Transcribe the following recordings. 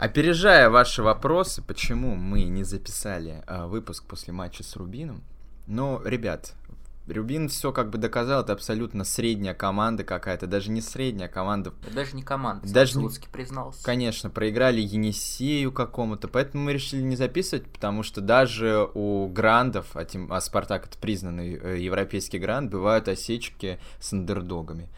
Опережая ваши вопросы, почему мы не записали э, выпуск после матча с Рубином, ну, ребят, Рубин все как бы доказал, это абсолютно средняя команда какая-то, даже не средняя команда. Это даже не команда, даже не... признался. Конечно, проиграли Енисею какому-то, поэтому мы решили не записывать, потому что даже у грандов, а, тем, а Спартак это признанный э, европейский гранд, бывают осечки с андердогами.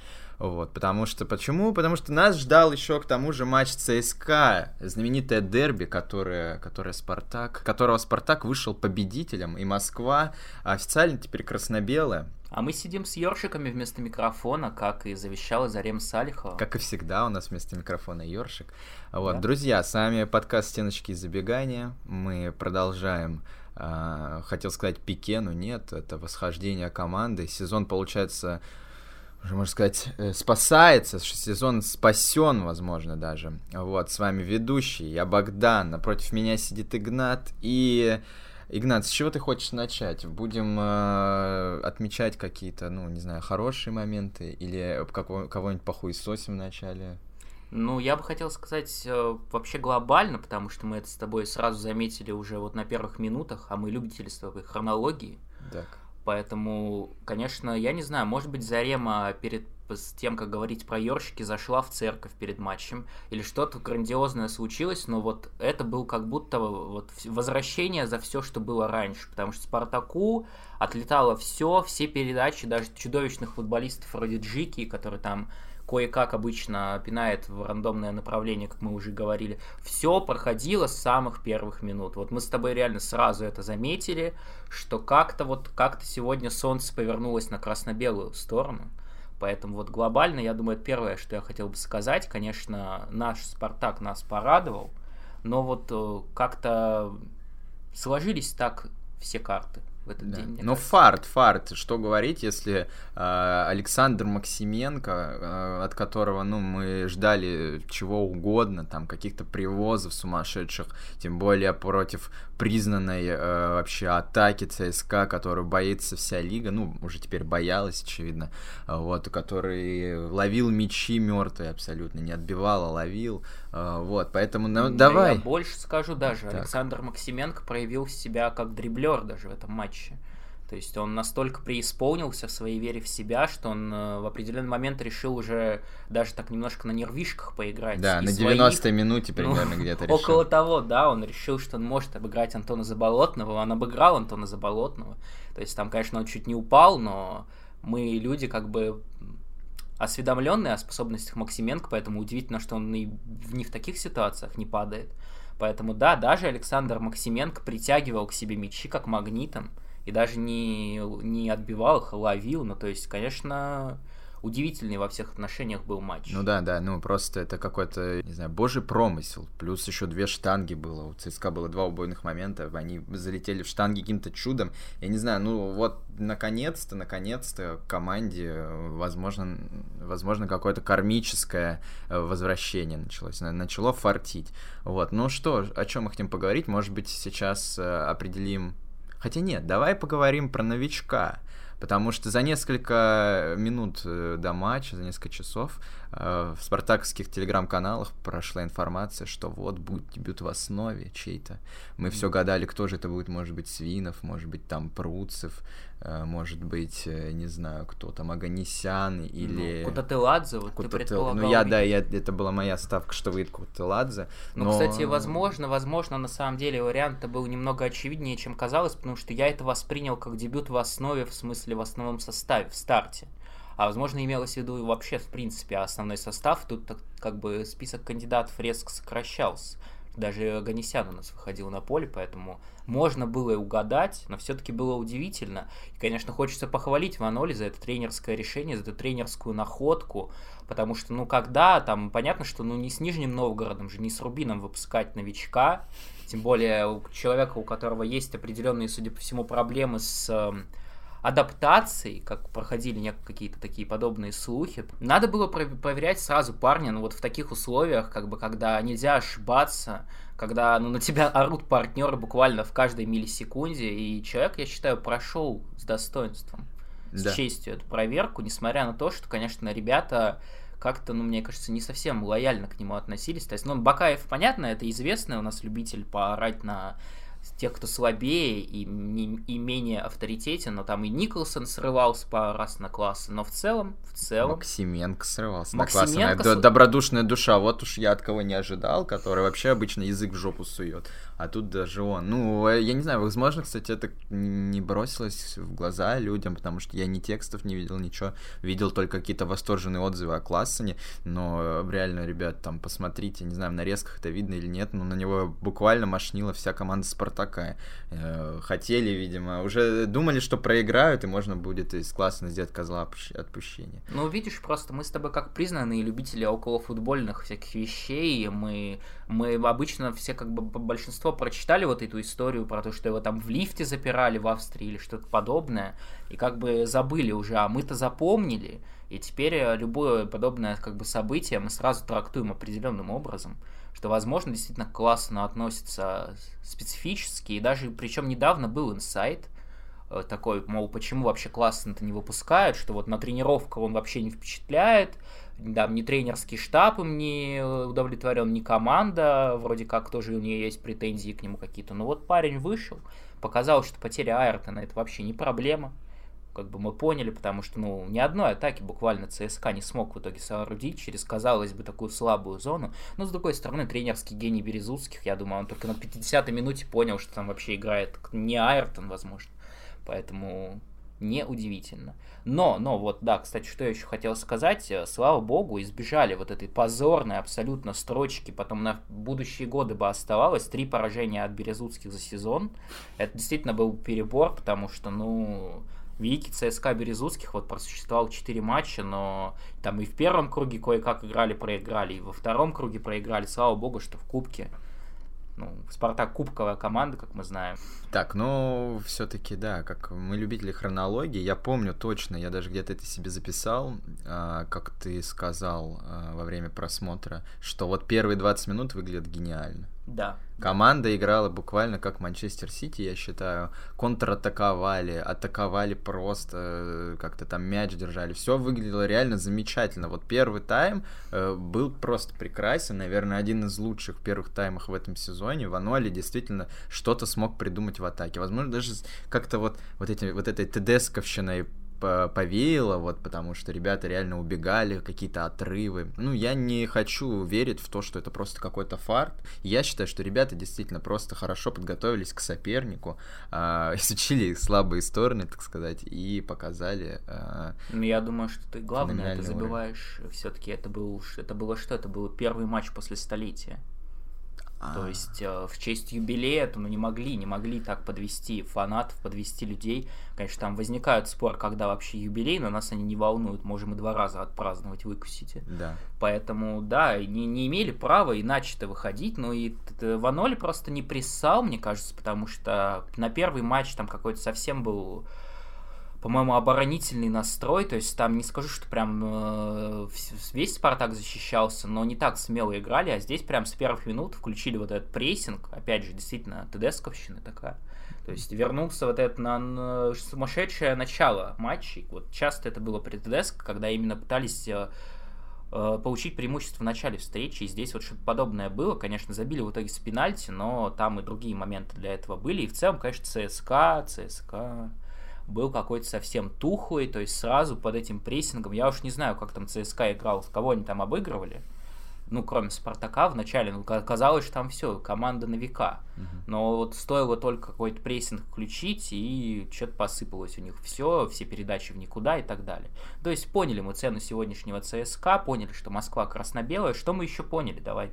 Вот, потому что, почему? Потому что нас ждал еще к тому же матч ЦСКА, знаменитое дерби, которое, которое Спартак, которого Спартак вышел победителем, и Москва официально теперь красно-белая. А мы сидим с ёршиками вместо микрофона, как и завещала Зарем Салихова. Как и всегда у нас вместо микрофона ёршик. Вот, да? друзья, с вами подкаст «Стеночки и забегания». Мы продолжаем Uh, хотел сказать пике, но нет, это восхождение команды. Сезон, получается, уже, можно сказать, э, спасается, сезон спасен, возможно, даже. Вот, с вами ведущий, я Богдан, напротив меня сидит Игнат, и... Игнат, с чего ты хочешь начать? Будем э, отмечать какие-то, ну, не знаю, хорошие моменты, или кого- кого-нибудь похуесосим в начале? Ну, я бы хотел сказать э, вообще глобально, потому что мы это с тобой сразу заметили уже вот на первых минутах, а мы любители с тобой хронологии. Так. Поэтому, конечно, я не знаю, может быть, Зарема перед с тем, как говорить про ёрщики, зашла в церковь перед матчем, или что-то грандиозное случилось, но вот это был как будто вот возвращение за все, что было раньше, потому что Спартаку отлетало все, все передачи, даже чудовищных футболистов вроде Джики, который там кое-как обычно пинает в рандомное направление, как мы уже говорили, все проходило с самых первых минут. Вот мы с тобой реально сразу это заметили, что как-то вот как-то сегодня солнце повернулось на красно-белую сторону. Поэтому вот глобально, я думаю, это первое, что я хотел бы сказать. Конечно, наш Спартак нас порадовал, но вот э, как-то сложились так все карты в этот да. день. Ну, фарт, фарт. Что говорить, если э, Александр Максименко, э, от которого, ну, мы ждали чего угодно, там, каких-то привозов сумасшедших, тем более против признанной э, вообще атаки ЦСКА, которую боится вся лига, ну, уже теперь боялась, очевидно, вот, который ловил мячи мертвые абсолютно, не отбивал, а ловил, э, вот, поэтому, ну, давай. Я больше скажу даже, так. Александр Максименко проявил себя как дриблер даже в этом матче. То есть он настолько преисполнился в своей вере в себя, что он э, в определенный момент решил уже даже так немножко на нервишках поиграть. Да, на 90-й своих... минуте ну, примерно ну, где-то решил. Около того, да, он решил, что он может обыграть Антона Заболотного, он обыграл Антона Заболотного. То есть там, конечно, он чуть не упал, но мы люди как бы осведомленные о способностях Максименко, поэтому удивительно, что он и не в таких ситуациях не падает. Поэтому да, даже Александр Максименко притягивал к себе мячи как магнитом и даже не, не отбивал их, а ловил. Ну, то есть, конечно, удивительный во всех отношениях был матч. Ну да, да, ну просто это какой-то, не знаю, божий промысел. Плюс еще две штанги было. У ЦСКА было два убойных момента, они залетели в штанги каким-то чудом. Я не знаю, ну вот наконец-то, наконец-то команде, возможно, возможно какое-то кармическое э, возвращение началось. Начало фартить. Вот, ну что, о чем мы хотим поговорить? Может быть, сейчас э, определим Хотя нет, давай поговорим про новичка. Потому что за несколько минут э, до матча, за несколько часов э, в спартаковских телеграм-каналах прошла информация, что вот будет дебют в основе чей-то. Мы все гадали, кто же это будет, может быть, Свинов, может быть, там Пруцев, может быть, э, не знаю, кто там, Аганисян или... Ну, Кутателадзе, вот Кута ты Ну, я, да, я, это была моя ставка, что выйдет Кутателадзе. Ну, но... кстати, возможно, возможно, на самом деле вариант был немного очевиднее, чем казалось, потому что я это воспринял как дебют в основе, в смысле в основном составе, в старте. А возможно, имелось в виду вообще, в принципе, основной состав. Тут как бы список кандидатов резко сокращался. Даже Ганесян у нас выходил на поле, поэтому можно было и угадать, но все-таки было удивительно. И, конечно, хочется похвалить Ваноли за это тренерское решение, за эту тренерскую находку, потому что, ну, когда, там, понятно, что, ну, не с Нижним Новгородом же, не с Рубином выпускать новичка, тем более у человека, у которого есть определенные, судя по всему, проблемы с адаптацией, как проходили какие-то такие подобные слухи, надо было проверять сразу парня, ну вот в таких условиях, как бы, когда нельзя ошибаться, когда ну, на тебя орут партнеры буквально в каждой миллисекунде, и человек, я считаю, прошел с достоинством, с да. честью эту проверку, несмотря на то, что, конечно, ребята как-то, ну, мне кажется, не совсем лояльно к нему относились. То есть, ну, Бакаев, понятно, это известный у нас любитель поорать на тех, кто слабее и, не, и менее авторитетен, но там и Николсон срывался пару раз на классы, но в целом, в целом... Максименко срывался Максименко на классы. С... Добродушная душа, вот уж я от кого не ожидал, который вообще обычно язык в жопу сует а тут даже он. Ну, э, я не знаю, возможно, кстати, это не бросилось в глаза людям, потому что я ни текстов не видел, ничего. Видел только какие-то восторженные отзывы о Классоне, но э, реально, ребят, там, посмотрите, не знаю, в нарезках это видно или нет, но на него буквально машнила вся команда Спартака. Э, хотели, видимо, уже думали, что проиграют, и можно будет из Классона сделать козла отпущения. Ну, видишь, просто мы с тобой как признанные любители околофутбольных всяких вещей, мы, мы обычно все как бы большинство прочитали вот эту историю про то, что его там в лифте запирали в Австрии или что-то подобное, и как бы забыли уже, а мы-то запомнили, и теперь э, любое подобное как бы событие мы сразу трактуем определенным образом, что, возможно, действительно классно относится специфически, и даже, причем недавно был инсайт, э, такой, мол, почему вообще классно-то не выпускают, что вот на тренировках он вообще не впечатляет, там ни тренерский штаб им не удовлетворен, ни команда, вроде как тоже у нее есть претензии к нему какие-то. Но вот парень вышел, показал, что потеря Айртона это вообще не проблема. Как бы мы поняли, потому что, ну, ни одной атаки буквально ЦСКА не смог в итоге соорудить через, казалось бы, такую слабую зону. Но, с другой стороны, тренерский гений Березутских, я думаю, он только на 50-й минуте понял, что там вообще играет не Айртон, возможно. Поэтому неудивительно. Но, но вот, да, кстати, что я еще хотел сказать, э, слава богу, избежали вот этой позорной абсолютно строчки, потом на будущие годы бы оставалось три поражения от Березутских за сезон. Это действительно был перебор, потому что, ну, великий ЦСКА Березутских вот просуществовал 4 матча, но там и в первом круге кое-как играли, проиграли, и во втором круге проиграли. Слава богу, что в Кубке ну, Спартак кубковая команда, как мы знаем. Так, ну, все-таки, да, как мы любители хронологии, я помню точно, я даже где-то это себе записал, а, как ты сказал а, во время просмотра, что вот первые 20 минут выглядят гениально. Да. Команда играла буквально как Манчестер Сити, я считаю. Контратаковали, атаковали просто, э, как-то там мяч держали. Все выглядело реально замечательно. Вот первый тайм э, был просто прекрасен. Наверное, один из лучших первых таймов в этом сезоне. Вануали действительно что-то смог придумать в атаке. Возможно, даже как-то вот, вот, эти, вот этой ТДСковщиной повеяло, вот, потому что ребята реально убегали, какие-то отрывы. Ну, я не хочу верить в то, что это просто какой-то фарт. Я считаю, что ребята действительно просто хорошо подготовились к сопернику, э, изучили их слабые стороны, так сказать, и показали. Э, ну, я думаю, что ты главное это забываешь. Все-таки это был, это было что? Это был первый матч после столетия. То а. есть э, в честь юбилея то ну, не могли, не могли так подвести фанатов, подвести людей. Конечно, там возникают спор, когда вообще юбилей, но нас они не волнуют. Можем и два раза отпраздновать, выкусите. Да. Поэтому, да, не, не имели права иначе-то выходить. Но и Ваноли просто не прессал, мне кажется, потому что на первый матч там какой-то совсем был по-моему, оборонительный настрой, то есть там не скажу, что прям э, весь Спартак защищался, но не так смело играли, а здесь прям с первых минут включили вот этот прессинг, опять же, действительно, ТДСковщина такая. То есть вернулся вот это на, на сумасшедшее начало матчей. Вот часто это было при ТДСК, когда именно пытались э, э, получить преимущество в начале встречи, и здесь вот что-то подобное было. Конечно, забили в итоге с пенальти, но там и другие моменты для этого были. И в целом, конечно, ЦСКА, ЦСКА был какой-то совсем тухлый, то есть сразу под этим прессингом, я уж не знаю, как там ЦСКА играл, кого они там обыгрывали, ну, кроме Спартака в начале, ну, казалось, что там все, команда на века. Uh-huh. Но вот стоило только какой-то прессинг включить, и что-то посыпалось у них все, все передачи в никуда и так далее. То есть поняли мы цену сегодняшнего ЦСКА, поняли, что Москва красно-белая. Что мы еще поняли? Давай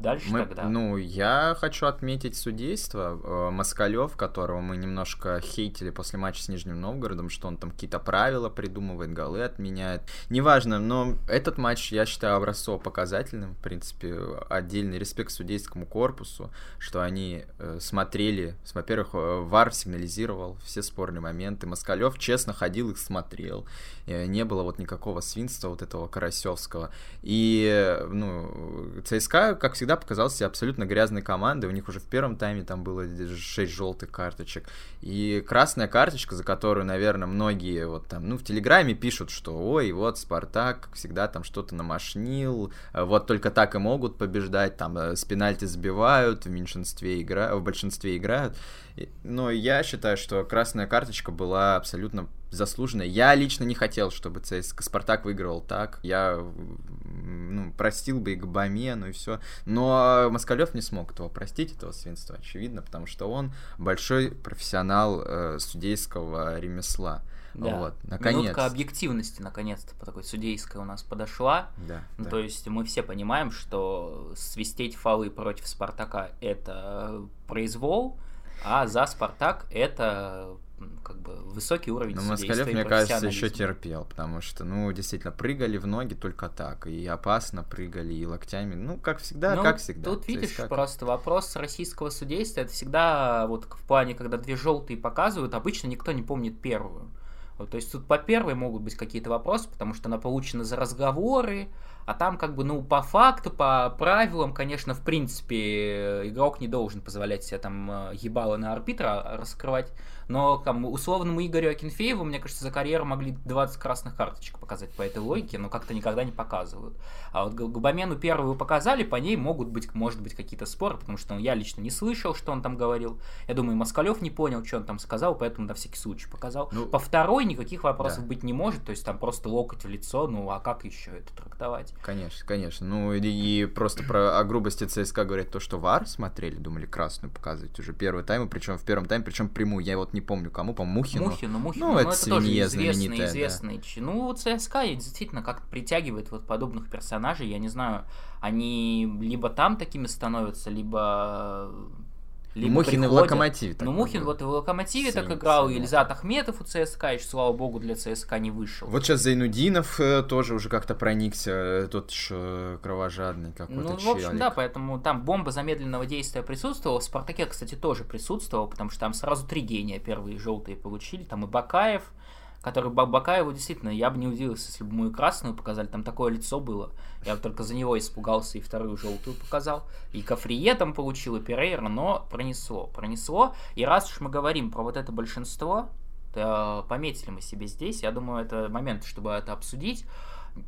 Дальше мы, тогда. Ну, я хочу отметить судейство. Э, Москалев, которого мы немножко хейтили после матча с Нижним Новгородом, что он там какие-то правила придумывает, голы отменяет. Неважно, но этот матч я считаю образцово-показательным. В принципе, отдельный респект судейскому корпусу, что они э, смотрели. Во-первых, э, ВАР сигнализировал все спорные моменты. Москалев честно ходил их смотрел. Не было вот никакого свинства вот этого Карасевского. И, ну, ЦСКА, как всегда, всегда показался себе абсолютно грязной командой. У них уже в первом тайме там было 6 желтых карточек. И красная карточка, за которую, наверное, многие вот там, ну, в Телеграме пишут, что ой, вот Спартак, как всегда, там что-то намашнил, вот только так и могут побеждать, там э, с пенальти забивают, в меньшинстве играют, в большинстве играют. Но я считаю, что красная карточка была абсолютно заслуженная. Я лично не хотел, чтобы ЦСКА Спартак выигрывал так. Я ну, простил бы и Габамену, и все. Но Москалев не смог этого простить, этого свинства, очевидно, потому что он большой профессионал э, судейского ремесла. Да. Вот, наконец. Минутка объективности, наконец-то, по такой судейской у нас подошла. Да, ну, да. То есть мы все понимаем, что свистеть фолы против Спартака — это произвол, а за Спартак — это как бы высокий уровень Ну, Москалев, мне кажется, еще терпел, потому что, ну, действительно, прыгали в ноги только так, и опасно прыгали, и локтями, ну, как всегда, ну, как всегда. Тут видишь, как... просто вопрос российского судейства, это всегда вот в плане, когда две желтые показывают, обычно никто не помнит первую. То есть тут по первой могут быть какие-то вопросы, потому что она получена за разговоры, а там как бы, ну, по факту, по правилам, конечно, в принципе, игрок не должен позволять себе там э, ебало на арбитра раскрывать. Но там, условному Игорю Акинфееву, мне кажется, за карьеру могли 20 красных карточек показать по этой логике, но как-то никогда не показывают. А вот Габамену первую показали, по ней могут быть, может быть, какие-то споры, потому что ну, я лично не слышал, что он там говорил. Я думаю, Москалев не понял, что он там сказал, поэтому на всякий случай показал. Ну, по второй никаких вопросов да. быть не может, то есть там просто локоть в лицо, ну а как еще это трактовать? Конечно, конечно. Ну и, и просто про о грубости ЦСКА говорят то, что ВАР смотрели, думали красную показывать уже первый тайм, причем в первом тайме, причем прямую. Я вот не помню кому, по Мухину. Мухину, Мухину. Ну, ну это, это тоже известный, известный. Да. Ну, ЦСКА действительно как-то притягивает вот подобных персонажей. Я не знаю, они либо там такими становятся, либо либо Мухин приходят... в Локомотиве. Ну, Мухин вот и в Локомотиве так играл, и Ильзат Ахметов у ЦСКА, еще, слава богу, для ЦСКА не вышел. Вот сейчас Зайнудинов э, тоже уже как-то проникся, э, тот еще кровожадный какой-то Ну, в общем, челик. да, поэтому там бомба замедленного действия присутствовала. В Спартаке, кстати, тоже присутствовал, потому что там сразу три гения первые желтые получили. Там и Бакаев, который Бакаеву действительно, я бы не удивился, если бы ему и красную показали, там такое лицо было. Я бы только за него испугался и вторую желтую показал. И Кафрие там получил, и Перейра, но пронесло, пронесло. И раз уж мы говорим про вот это большинство, то пометили мы себе здесь, я думаю, это момент, чтобы это обсудить.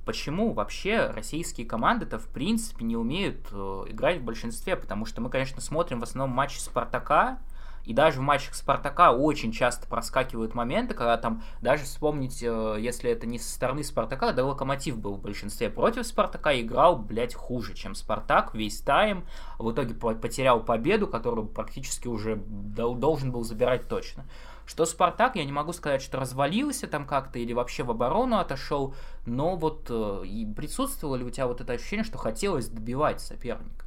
Почему вообще российские команды-то в принципе не умеют э, играть в большинстве? Потому что мы, конечно, смотрим в основном матчи Спартака, и даже в матчах Спартака очень часто проскакивают моменты, когда там, даже вспомнить, э, если это не со стороны Спартака, да Локомотив был в большинстве против Спартака, играл, блядь, хуже, чем Спартак весь тайм. В итоге потерял победу, которую практически уже должен был забирать точно. Что Спартак, я не могу сказать, что развалился там как-то или вообще в оборону отошел, но вот э, и присутствовало ли у тебя вот это ощущение, что хотелось добивать соперника?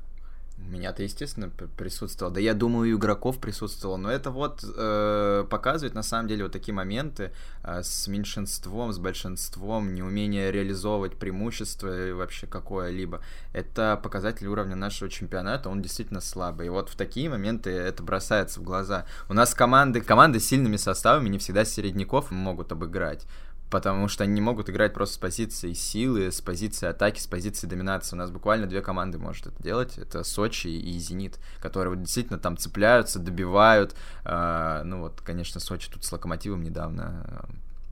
У меня-то, естественно, присутствовало. Да я думаю, и у игроков присутствовало. Но это вот э, показывает, на самом деле, вот такие моменты э, с меньшинством, с большинством, неумение реализовывать преимущество вообще какое-либо. Это показатель уровня нашего чемпионата, он действительно слабый. И вот в такие моменты это бросается в глаза. У нас команды, команды с сильными составами не всегда середняков могут обыграть потому что они не могут играть просто с позиции силы, с позиции атаки, с позиции доминации. У нас буквально две команды может это делать. Это Сочи и Зенит, которые вот действительно там цепляются, добивают. Э, ну вот, конечно, Сочи тут с Локомотивом недавно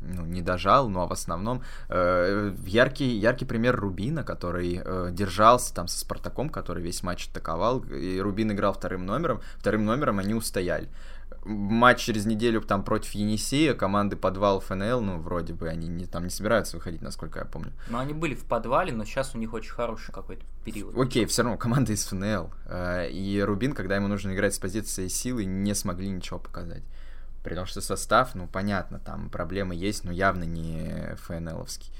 ну, не дожал, но в основном э, яркий, яркий пример Рубина, который э, держался там со Спартаком, который весь матч атаковал, и Рубин играл вторым номером, вторым номером они устояли матч через неделю там против Енисея, команды подвал ФНЛ, ну, вроде бы они не, там не собираются выходить, насколько я помню. Ну, они были в подвале, но сейчас у них очень хороший какой-то период. Окей, все равно команда из ФНЛ. Э, и Рубин, когда ему нужно играть с позиции силы, не смогли ничего показать. При том, что состав, ну, понятно, там проблемы есть, но явно не ФНЛовский.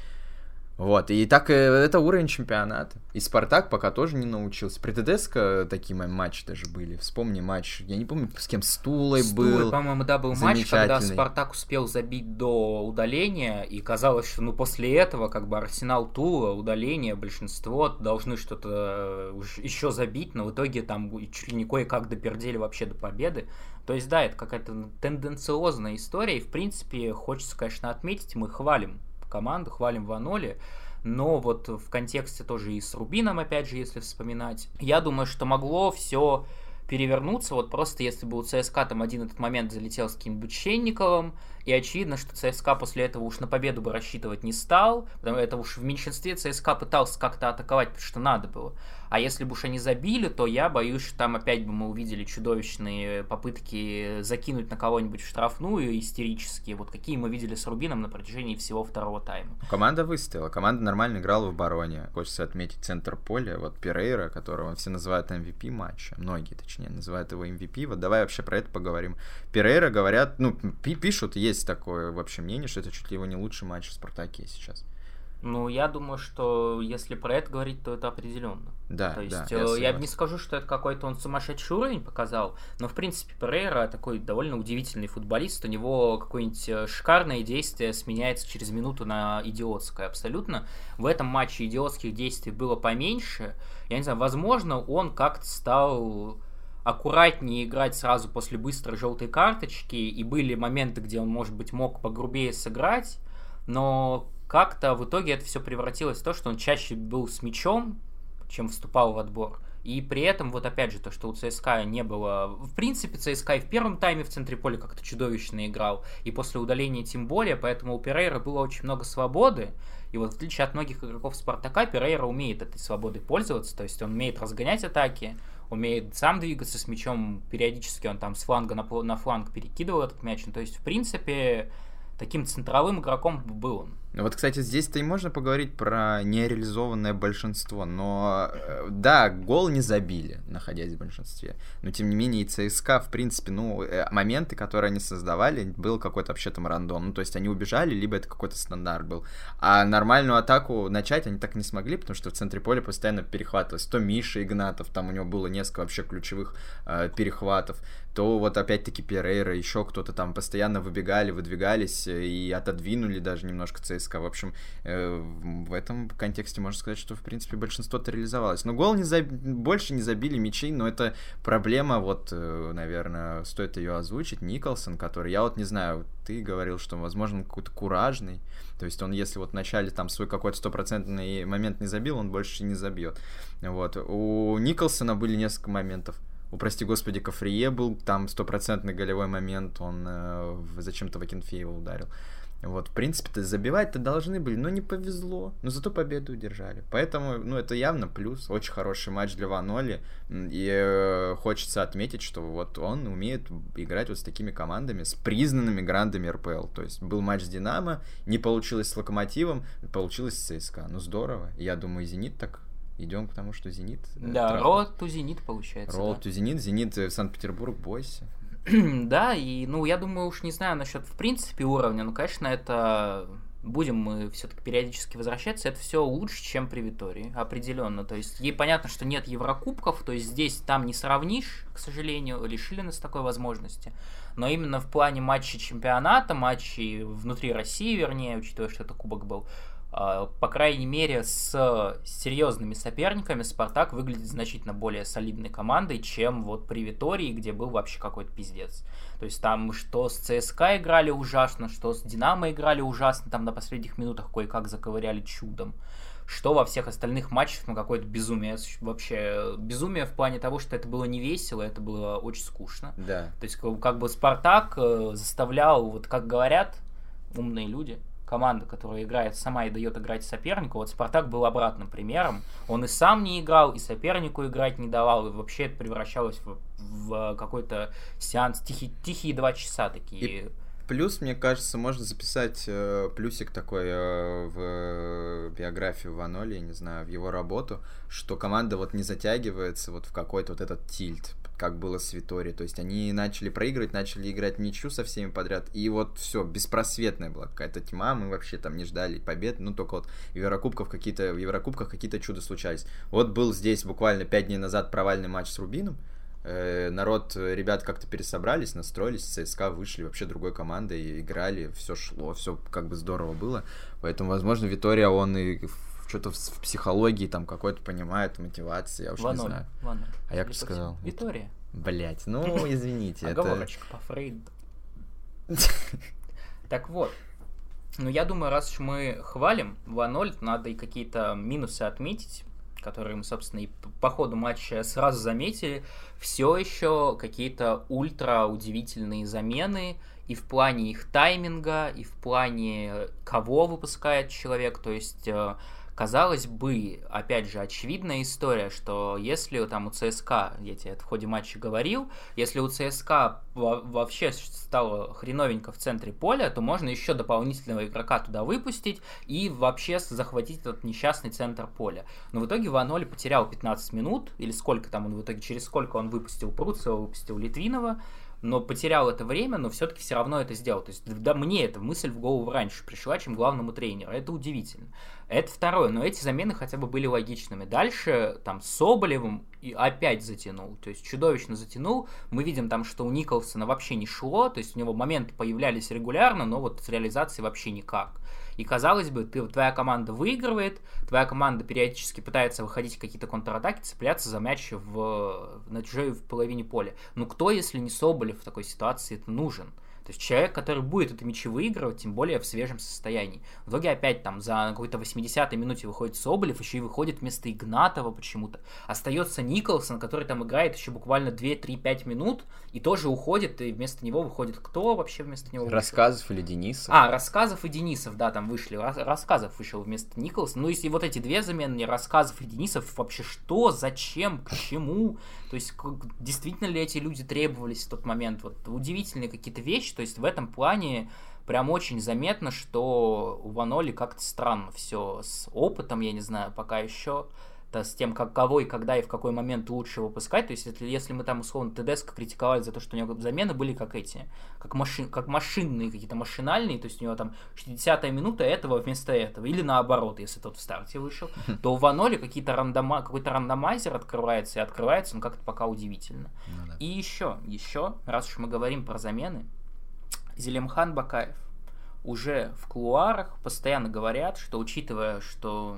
Вот, и так э, это уровень чемпионата. И Спартак пока тоже не научился. При ТДСК такие матчи даже были. Вспомни матч, я не помню, с кем, Стулой, Стулой был. по-моему, да, был матч, когда Спартак успел забить до удаления, и казалось, что ну после этого как бы Арсенал Тула, удаление, большинство должны что-то э, еще забить, но в итоге там чуть ли не кое-как допердели вообще до победы. То есть, да, это какая-то тенденциозная история, и в принципе хочется, конечно, отметить, мы хвалим команду, хвалим Ваноли, но вот в контексте тоже и с Рубином, опять же, если вспоминать, я думаю, что могло все перевернуться, вот просто если бы у ЦСКА там один этот момент залетел с каким-нибудь Щенниковым, и очевидно, что ЦСКА после этого уж на победу бы рассчитывать не стал, потому это уж в меньшинстве ЦСКА пытался как-то атаковать, потому что надо было. А если бы уж они забили, то я боюсь, что там опять бы мы увидели чудовищные попытки закинуть на кого-нибудь в штрафную истерические, вот какие мы видели с Рубином на протяжении всего второго тайма. Команда выстояла, команда нормально играла в обороне. Хочется отметить центр поля, вот Перейра, которого все называют MVP матча, многие точнее называют его MVP, вот давай вообще про это поговорим. Перейра говорят, ну, пишут, есть такое вообще мнение, что это чуть ли его не лучший матч в Спартаке сейчас. Ну, я думаю, что если про это говорить, то это определенно. Да, То есть да, я, я не скажу, что это какой-то он сумасшедший уровень показал, но в принципе Перейра такой довольно удивительный футболист. У него какое-нибудь э, шикарное действие сменяется через минуту на идиотское абсолютно. В этом матче идиотских действий было поменьше. Я не знаю, возможно, он как-то стал аккуратнее играть сразу после быстрой желтой карточки, и были моменты, где он, может быть, мог погрубее сыграть, но как-то в итоге это все превратилось в то, что он чаще был с мячом, чем вступал в отбор. И при этом, вот опять же, то, что у ЦСКА не было... В принципе, ЦСКА и в первом тайме в центре поля как-то чудовищно играл, и после удаления тем более, поэтому у Перейра было очень много свободы, и вот в отличие от многих игроков Спартака, Перейра умеет этой свободой пользоваться, то есть он умеет разгонять атаки, умеет сам двигаться с мячом, периодически он там с фланга на, на фланг перекидывал этот мяч, ну, то есть, в принципе, таким центровым игроком был он. Вот, кстати, здесь-то и можно поговорить про нереализованное большинство, но э, да, гол не забили, находясь в большинстве, но тем не менее и ЦСКА, в принципе, ну, э, моменты, которые они создавали, был какой-то вообще там рандом, ну, то есть они убежали, либо это какой-то стандарт был, а нормальную атаку начать они так не смогли, потому что в центре поля постоянно перехватывалось, то Миша Игнатов, там у него было несколько вообще ключевых э, перехватов, то вот опять-таки Перейра, еще кто-то там постоянно выбегали, выдвигались и отодвинули даже немножко ЦСКА. В общем, э, в этом контексте можно сказать, что в принципе большинство-то реализовалось. Но гол не заб... больше не забили мячей, но это проблема, вот, э, наверное, стоит ее озвучить. Николсон, который, я вот не знаю, ты говорил, что, возможно, он какой-то куражный. То есть он, если вот вначале там свой какой-то стопроцентный момент не забил, он больше не забьет. Вот. У Николсона были несколько моментов у, прости господи, Кафрие был, там стопроцентный голевой момент, он э, зачем-то Вакинфеева ударил. Вот, в принципе-то забивать-то должны были, но не повезло. Но зато победу удержали. Поэтому, ну, это явно плюс. Очень хороший матч для Ваноли. И э, хочется отметить, что вот он умеет играть вот с такими командами, с признанными грандами РПЛ. То есть был матч с Динамо, не получилось с Локомотивом, получилось с ЦСКА. Ну, здорово. Я думаю, Зенит так идем к тому, что Зенит. Э, да, Роад ту Зенит получается. Роад ту Зенит, Зенит в Санкт-Петербург, бойся. да, и, ну, я думаю, уж не знаю насчет, в принципе, уровня, но, конечно, это будем мы все-таки периодически возвращаться, это все лучше, чем при Витории, определенно. То есть, ей понятно, что нет Еврокубков, то есть здесь там не сравнишь, к сожалению, лишили нас такой возможности. Но именно в плане матчей чемпионата, матчей внутри России, вернее, учитывая, что это кубок был, по крайней мере, с серьезными соперниками Спартак выглядит значительно более солидной командой, чем вот при Витории, где был вообще какой-то пиздец. То есть там что с ЦСКА играли ужасно, что с Динамо играли ужасно, там на последних минутах кое-как заковыряли чудом. Что во всех остальных матчах, ну, какое-то безумие. Вообще, безумие в плане того, что это было не весело, это было очень скучно. Да. То есть, как бы Спартак э, заставлял, вот как говорят умные люди, команда, которая играет сама и дает играть сопернику. Вот Спартак был обратным примером. Он и сам не играл, и сопернику играть не давал. И вообще это превращалось в, в какой-то сеанс тихий, тихие два часа такие. И плюс, мне кажется, можно записать э, плюсик такой э, в биографию Ваноли, не знаю, в его работу, что команда вот не затягивается вот в какой-то вот этот тильт как было с Виторией. То есть они начали проигрывать, начали играть ничью со всеми подряд. И вот все, беспросветная была какая-то тьма. Мы вообще там не ждали побед. Ну, только вот в Еврокубках какие-то, в Еврокубках какие-то чудо случались. Вот был здесь буквально пять дней назад провальный матч с Рубином. Э, народ, ребят как-то пересобрались, настроились, ЦСКА вышли вообще другой командой, играли, все шло, все как бы здорово было. Поэтому, возможно, Витория, он и что-то в психологии там какой-то понимает, мотивации, я уж не знаю. Ваноль. А я как сказал? Витория. Блять, ну извините. Оговорочка по Фрейду. Так вот, Ну, я думаю, раз уж мы хвалим 2-0, надо и какие-то минусы отметить которые мы, собственно, и по ходу матча сразу заметили, все еще какие-то ультра удивительные замены и в плане их тайминга, и в плане кого выпускает человек. То есть э, Казалось бы, опять же, очевидная история, что если там у ЦСКА, я тебе в ходе матча говорил, если у ЦСКА вообще стало хреновенько в центре поля, то можно еще дополнительного игрока туда выпустить и вообще захватить этот несчастный центр поля. Но в итоге Ваноли потерял 15 минут, или сколько там он в итоге, через сколько он выпустил Пруцева, выпустил Литвинова, но потерял это время, но все-таки все равно это сделал. То есть, да, мне эта мысль в голову раньше пришла, чем главному тренеру. Это удивительно. Это второе, но эти замены хотя бы были логичными. Дальше там Соболевым и опять затянул, то есть чудовищно затянул. Мы видим там, что у Николсона вообще не шло, то есть у него моменты появлялись регулярно, но вот с реализацией вообще никак. И казалось бы, ты, твоя команда выигрывает, твоя команда периодически пытается выходить в какие-то контратаки, цепляться за мяч в, на чужой в половине поля. Ну кто, если не Соболев в такой ситуации, это нужен? То есть человек, который будет эти мячи выигрывать, тем более в свежем состоянии. В итоге опять там за какой-то 80-й минуте выходит Соболев, еще и выходит вместо Игнатова почему-то. Остается Николсон, который там играет еще буквально 2-3-5 минут, и тоже уходит, и вместо него выходит кто вообще вместо него? Рассказов или Денисов. А, Рассказов и Денисов, да, там вышли. Рассказов вышел вместо Николсона. Ну, если вот эти две замены, Рассказов и Денисов, вообще что, зачем, к чему? То есть, действительно ли эти люди требовались в тот момент? Вот удивительные какие-то вещи. То есть, в этом плане прям очень заметно, что у Ваноли как-то странно все с опытом, я не знаю, пока еще с тем, как, кого и когда и в какой момент лучше выпускать. То есть, если, если мы там условно ТДСК критиковали за то, что у него замены были как эти, как, машин, как машинные, какие-то машинальные, то есть у него там 60-я минута этого вместо этого, или наоборот, если тот в старте вышел, то у Ваноли какие-то рандома, какой-то рандомайзер открывается и открывается, он как-то пока удивительно. Ну, да. И еще, еще, раз уж мы говорим про замены, Зелимхан Бакаев уже в кулуарах постоянно говорят, что учитывая, что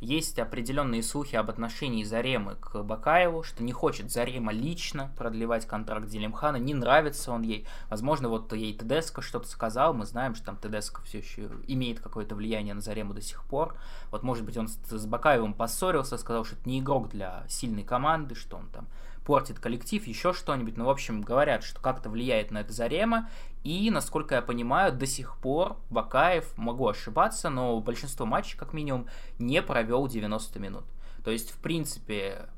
есть определенные слухи об отношении Заремы к Бакаеву, что не хочет Зарема лично продлевать контракт Зелимхана, не нравится он ей. Возможно, вот ей Тедеско что-то сказал, мы знаем, что там Тедеско все еще имеет какое-то влияние на Зарему до сих пор. Вот, может быть, он с Бакаевым поссорился, сказал, что это не игрок для сильной команды, что он там портит коллектив, еще что-нибудь. Ну, в общем, говорят, что как-то влияет на это Зарема. И, насколько я понимаю, до сих пор Бакаев, могу ошибаться, но большинство матчей, как минимум, не провел 90 минут. То есть, в принципе,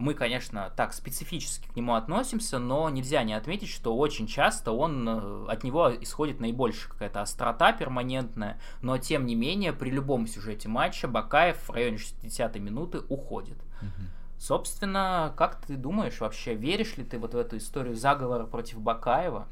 мы, конечно, так специфически к нему относимся, но нельзя не отметить, что очень часто он, э, от него исходит наибольшая какая-то острота перманентная, но тем не менее при любом сюжете матча Бакаев в районе 60 минуты уходит. Угу. Собственно, как ты думаешь вообще, веришь ли ты вот в эту историю заговора против Бакаева?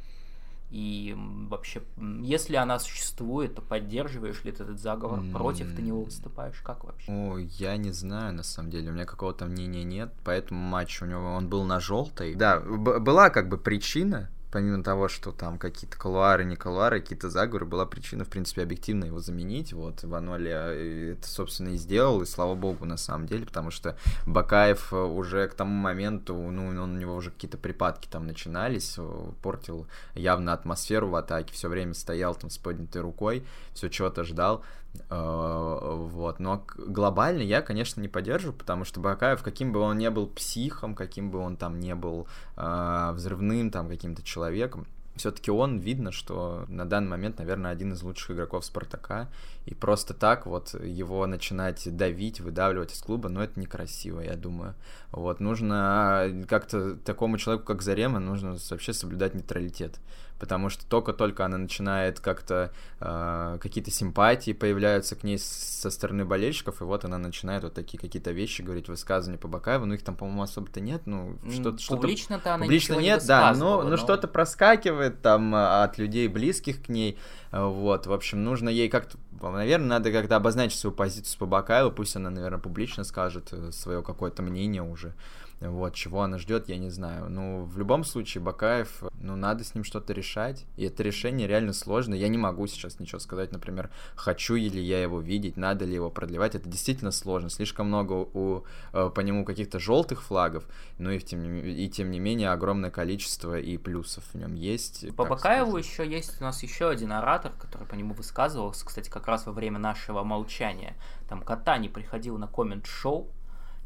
И вообще, если она существует, то поддерживаешь ли ты этот заговор? Против ты него выступаешь? Как вообще? О, я не знаю, на самом деле. У меня какого-то мнения нет. Поэтому матч у него, он был на желтой. Да, была как бы причина, помимо того, что там какие-то колуары, не колуары, какие-то заговоры, была причина, в принципе, объективно его заменить. Вот, Ваноли это, собственно, и сделал, и слава богу, на самом деле, потому что Бакаев э, уже к тому моменту, ну, у него уже какие-то припадки там начинались, э, портил явно атмосферу в атаке, все время стоял там с поднятой рукой, все чего-то ждал. Э, вот. Но глобально я, конечно, не поддерживаю, потому что Бакаев, каким бы он ни был психом, каким бы он там не был э, взрывным там каким-то человеком, все-таки он видно, что на данный момент, наверное, один из лучших игроков Спартака. И просто так вот его начинать давить, выдавливать из клуба, ну, это некрасиво, я думаю. Вот, нужно как-то такому человеку, как Зарема, нужно вообще соблюдать нейтралитет потому что только-только она начинает как-то э, какие-то симпатии появляются к ней со стороны болельщиков, и вот она начинает вот такие какие-то вещи говорить, высказывания по Бакаеву, ну их там, по-моему, особо-то нет, ну что-то... что Публично-то она Публично нет, не да, но, но, но что-то проскакивает там а, от людей близких к ней, вот, в общем, нужно ей как-то Наверное, надо как-то обозначить свою позицию по Бакаеву, пусть она, наверное, публично скажет э, свое какое-то мнение уже. Вот, чего она ждет, я не знаю. Ну, в любом случае, Бакаев, ну, надо с ним что-то решать. И это решение реально сложно. Я не могу сейчас ничего сказать, например, хочу ли я его видеть, надо ли его продлевать. Это действительно сложно. Слишком много у, э, по нему каких-то желтых флагов, ну и, тем, и тем не менее огромное количество и плюсов в нем есть. По Бакаеву еще есть у нас еще один оратор, который по нему высказывался, кстати, как раз во время нашего молчания. Там Катани приходил на коммент-шоу,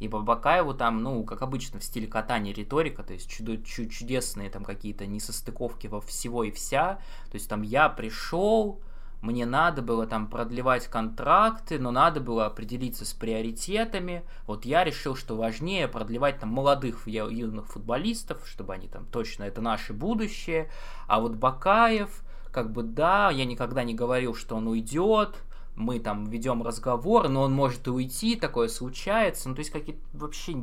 и по Бакаеву там, ну, как обычно, в стиле катания риторика, то есть чудо, чудесные там какие-то несостыковки во всего и вся. То есть там я пришел, мне надо было там продлевать контракты, но надо было определиться с приоритетами. Вот я решил, что важнее продлевать там молодых юных футболистов, чтобы они там точно это наше будущее. А вот Бакаев, как бы да, я никогда не говорил, что он уйдет, мы там ведем разговор, но он может и уйти, такое случается. Ну, то есть какие-то вообще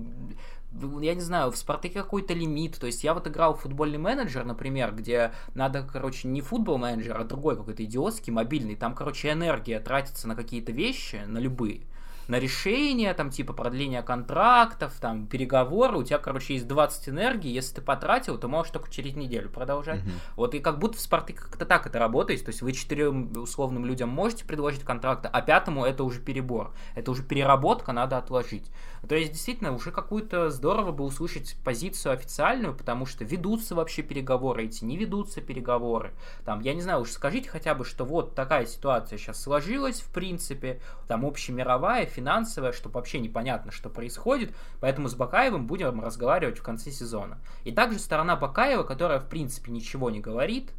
я не знаю, в Спартаке какой-то лимит. То есть я вот играл в футбольный менеджер, например, где надо, короче, не футбол менеджер, а другой какой-то идиотский, мобильный. Там, короче, энергия тратится на какие-то вещи, на любые на решение, там, типа, продление контрактов, там, переговоры, у тебя, короче, есть 20 энергии, если ты потратил, то можешь только через неделю продолжать. Угу. Вот, и как будто в Спартаке как-то так это работает, то есть вы четырем условным людям можете предложить контракты, а пятому это уже перебор, это уже переработка, надо отложить. То есть, действительно, уже какую-то здорово бы услышать позицию официальную, потому что ведутся вообще переговоры эти, не ведутся переговоры. Там, я не знаю, уж скажите хотя бы, что вот такая ситуация сейчас сложилась, в принципе, там общемировая, финансовая, что вообще непонятно, что происходит, поэтому с Бакаевым будем разговаривать в конце сезона. И также сторона Бакаева, которая, в принципе, ничего не говорит,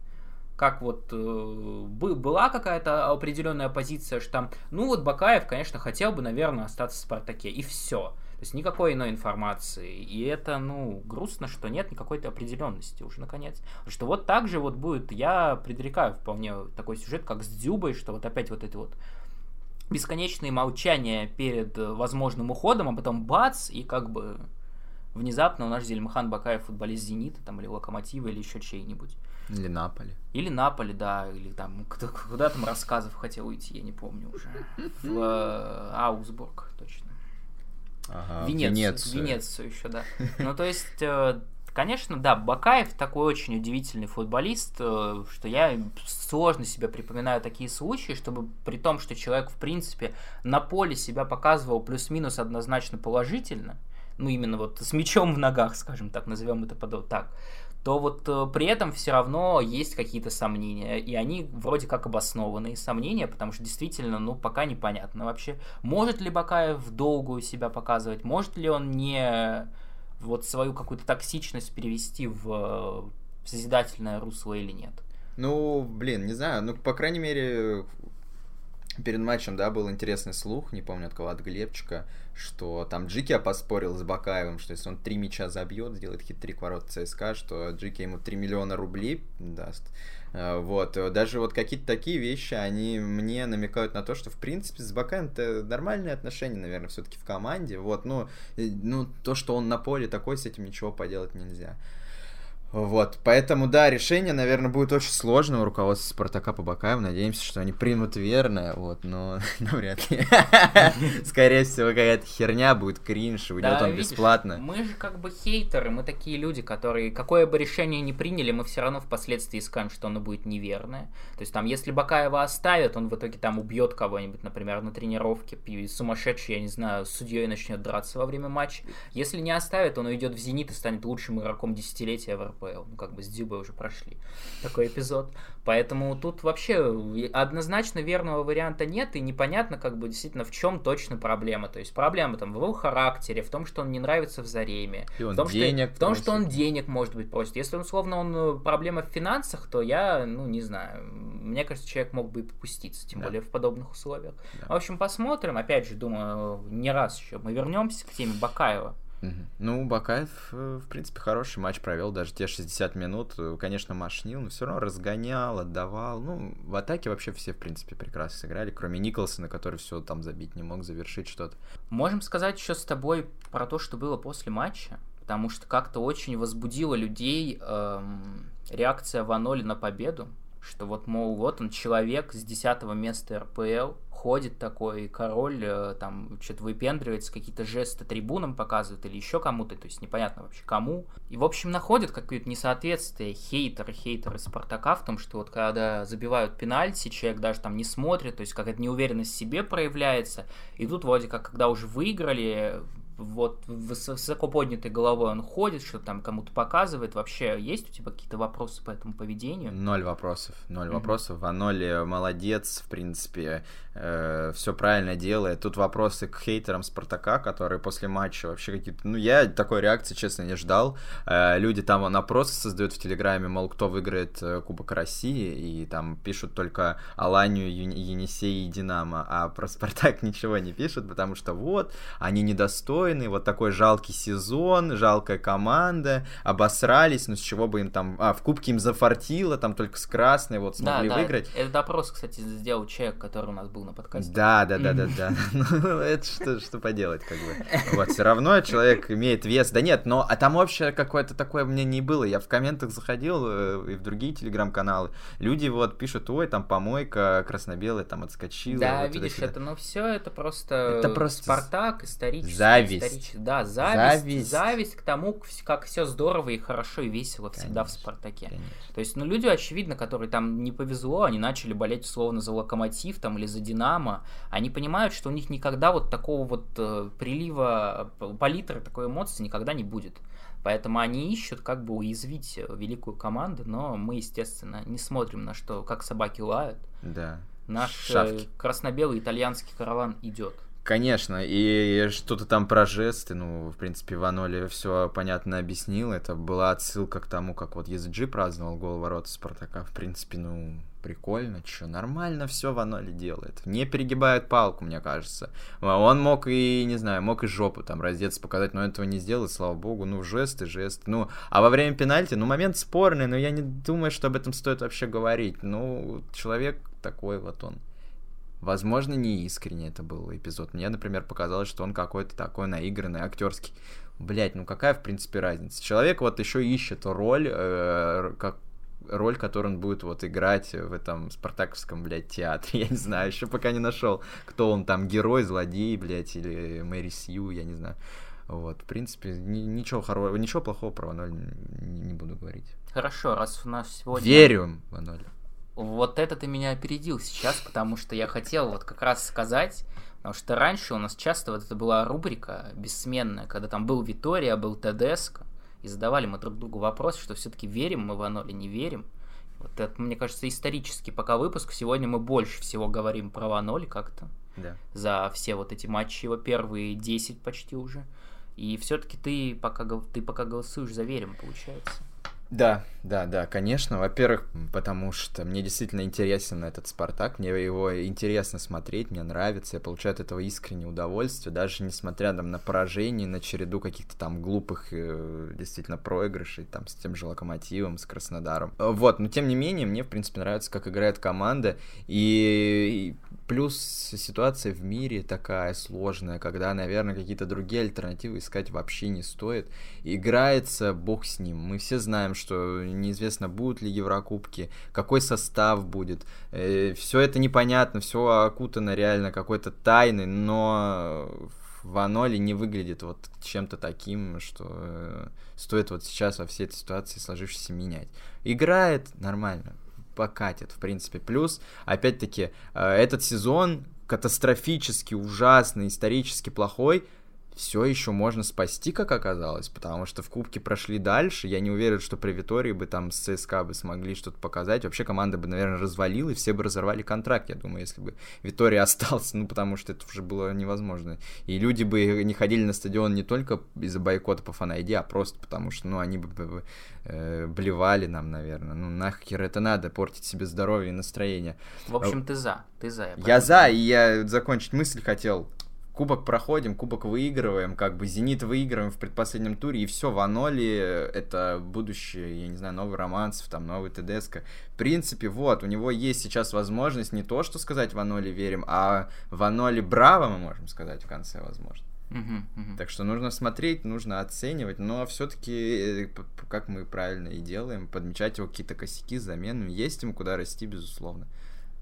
как вот э, была какая-то определенная позиция, что там, ну вот Бакаев, конечно, хотел бы, наверное, остаться в Спартаке, и все. То есть никакой иной информации. И это, ну, грустно, что нет никакой определенности уже, наконец. Что вот так же вот будет, я предрекаю вполне такой сюжет, как с Дзюбой, что вот опять вот эти вот бесконечные молчания перед э, возможным уходом, а потом бац, и как бы внезапно у нас Зельмахан Бакаев футболист Зенита, там, или Локомотива, или еще чей-нибудь. Или Наполи. Или Наполи, да, или там, куда, куда там рассказов хотел уйти, я не помню уже. В э, Аусбург, точно. Ага, Венецию, Венецию. Венецию еще, да. Ну, то есть, э, конечно, да, Бакаев такой очень удивительный футболист, э, что я сложно себе припоминаю такие случаи, чтобы при том, что человек, в принципе, на поле себя показывал плюс-минус однозначно положительно, ну, именно вот с мячом в ногах, скажем так, назовем это под так, то вот э, при этом все равно есть какие-то сомнения, и они вроде как обоснованные сомнения, потому что действительно, ну, пока непонятно вообще, может ли Бакаев долгую себя показывать, может ли он не вот свою какую-то токсичность перевести в созидательное русло или нет. Ну, блин, не знаю, ну, по крайней мере, перед матчем, да, был интересный слух, не помню от кого, от Глебчика, что там Джики поспорил с Бакаевым, что если он три мяча забьет, сделает хитрик ворот ЦСКА, что Джики ему 3 миллиона рублей даст. Э, вот, даже вот какие-то такие вещи, они мне намекают на то, что, в принципе, с Бакаем это нормальные отношения, наверное, все-таки в команде. Вот, ну, ну, то, что он на поле такой, с этим ничего поделать нельзя. Вот, поэтому, да, решение, наверное, будет очень сложное у руководства Спартака по Бакаеву. Надеемся, что они примут верное, вот, но навряд ли. Скорее всего, какая-то херня будет, кринж, уйдет он бесплатно. Мы же как бы хейтеры, мы такие люди, которые, какое бы решение ни приняли, мы все равно впоследствии скажем, что оно будет неверное. То есть там, если Бакаева оставят, он в итоге там убьет кого-нибудь, например, на тренировке, и сумасшедший, я не знаю, с судьей начнет драться во время матча. Если не оставят, он уйдет в Зенит и станет лучшим игроком десятилетия в РПЛ. Ну, как бы с Дюбой уже прошли такой эпизод. Поэтому тут вообще однозначно верного варианта нет, и непонятно, как бы действительно, в чем точно проблема. То есть проблема там в его характере, в том, что он не нравится в Зареме, он в том, денег что, в том, что он денег, может быть, просит. Если, условно, он э, проблема в финансах, то я, ну, не знаю, мне кажется, человек мог бы и попуститься, тем да. более в подобных условиях. Да. В общем, посмотрим. Опять же, думаю, не раз еще мы вернемся к теме Бакаева. Ну, Бакаев, э, в принципе, хороший матч провел, даже те 60 минут, э, конечно, машнил, но все равно разгонял, отдавал. Ну, в атаке вообще все, в принципе, прекрасно сыграли, кроме Николсона, который все там забить не мог, завершить что-то. Можем сказать еще с тобой про то, что было после матча, потому что как-то очень возбудило людей эм, реакция Ваноли на победу что вот, мол, вот он человек с 10 места РПЛ, ходит такой король, э, там что-то выпендривается, какие-то жесты трибунам показывает или еще кому-то, то есть непонятно вообще кому. И, в общем, находят какое-то несоответствие хейтеры, хейтеры Спартака в том, что вот когда забивают пенальти, человек даже там не смотрит, то есть какая-то неуверенность в себе проявляется, и тут вроде как, когда уже выиграли, вот с высоко поднятой головой он ходит, что там кому-то показывает. Вообще есть у тебя какие-то вопросы по этому поведению? Ноль вопросов, ноль mm-hmm. вопросов. Ваноли молодец, в принципе, э, все правильно делает. Тут вопросы к хейтерам Спартака, которые после матча вообще какие-то... Ну, я такой реакции, честно, не ждал. Э, люди там опросы создают в Телеграме, мол, кто выиграет э, Кубок России, и там пишут только Аланию, Енисей и Динамо, а про Спартак ничего не пишут, потому что вот, они недостойны, вот такой жалкий сезон, жалкая команда, обосрались, ну с чего бы им там... А, в Кубке им зафартило, там только с красной вот смогли да, да, выиграть. Этот опрос, кстати, сделал человек, который у нас был на подкасте. Да, да, да, да, да. Ну, это что, что поделать, как бы. Вот, все равно человек имеет вес. Да нет, но а там общее какое-то такое мнение было. Я в комментах заходил э, и в другие телеграм-каналы. Люди вот пишут, ой, там помойка красно-белая там отскочила. Да, вот видишь, это, ну все, это просто... Это просто... Спартак, исторический. Зависть. Исторический. Да, зависть, зависть. Зависть к тому, как все здорово и хорошо и весело всегда в Спартаке. Конечно. То есть, ну, люди, очевидно, которые там не повезло, они начали болеть условно за Локомотив там или за Динамо, они понимают, что у них никогда вот такого вот э, прилива, палитры такой эмоции никогда не будет. Поэтому они ищут как бы уязвить великую команду, но мы, естественно, не смотрим на что, как собаки лают. Да. Наш э, красно-белый итальянский караван идет. Конечно, и что-то там про жесты, ну, в принципе, Ваноли все понятно объяснил, это была отсылка к тому, как вот ESG праздновал гол ворота Спартака, в принципе, ну, прикольно, что нормально все Ваноли делает, не перегибает палку, мне кажется, он мог и, не знаю, мог и жопу там раздеться, показать, но этого не сделал, слава богу, ну, жесты, жесты, ну, а во время пенальти, ну, момент спорный, но я не думаю, что об этом стоит вообще говорить, ну, человек такой вот он. Возможно, не искренне это был эпизод. Мне, например, показалось, что он какой-то такой наигранный, актерский. Блять, ну какая, в принципе, разница? Человек вот еще ищет роль, э, как роль, которую он будет вот играть в этом спартаковском, блядь, театре. Я не знаю, еще пока не нашел, кто он там, герой, злодей, блядь, или Мэри Сью, я не знаю. Вот, в принципе, ни, ничего хорошего, ничего плохого про Ваноль не, не буду говорить. Хорошо, раз у нас сегодня... Верю Ваноль. Вот это ты меня опередил сейчас, потому что я хотел вот как раз сказать, потому что раньше у нас часто вот это была рубрика бессменная, когда там был Витория, был Тедеско, и задавали мы друг другу вопрос, что все-таки верим мы в оно или не верим. Вот это, мне кажется, исторический пока выпуск. Сегодня мы больше всего говорим про Ваноли как-то. Да. За все вот эти матчи его первые 10 почти уже. И все-таки ты пока, ты пока голосуешь за верим, получается. Да, да, да, конечно. Во-первых, потому что мне действительно интересен этот Спартак, мне его интересно смотреть, мне нравится, я получаю от этого искреннее удовольствие, даже несмотря там, на поражение, на череду каких-то там глупых э, действительно проигрышей, там с тем же Локомотивом, с Краснодаром. Вот, но тем не менее, мне, в принципе, нравится, как играет команда, и, и Плюс ситуация в мире такая сложная, когда, наверное, какие-то другие альтернативы искать вообще не стоит. Играется бог с ним. Мы все знаем, что неизвестно, будут ли Еврокубки, какой состав будет. Э, все это непонятно, все окутано реально какой-то тайной, но в Аноле не выглядит вот чем-то таким, что э, стоит вот сейчас во всей этой ситуации сложившейся менять. Играет нормально, покатит, в принципе. Плюс, опять-таки, э, этот сезон катастрофически ужасный, исторически плохой, все еще можно спасти, как оказалось, потому что в Кубке прошли дальше. Я не уверен, что при Витории бы там с ЦСКА бы смогли что-то показать. Вообще команда бы, наверное, развалила, и все бы разорвали контракт, я думаю, если бы Витория остался, ну, потому что это уже было невозможно. И люди бы не ходили на стадион не только из-за бойкота по фанайде, а просто потому что, ну, они бы э, блевали нам, наверное. Ну, нахер это надо, портить себе здоровье и настроение. В общем, ты за, ты за. Я, я за, и я закончить мысль хотел кубок проходим, кубок выигрываем, как бы Зенит выигрываем в предпоследнем туре, и все, Ваноли это будущее, я не знаю, новый Романцев, там, новый ТДСК. В принципе, вот, у него есть сейчас возможность не то, что сказать Ваноли верим, а Ваноли браво мы можем сказать в конце, возможно. Так что нужно смотреть, нужно оценивать, но все-таки, э, как мы правильно и делаем, подмечать его какие-то косяки, замены. Есть ему куда расти, безусловно.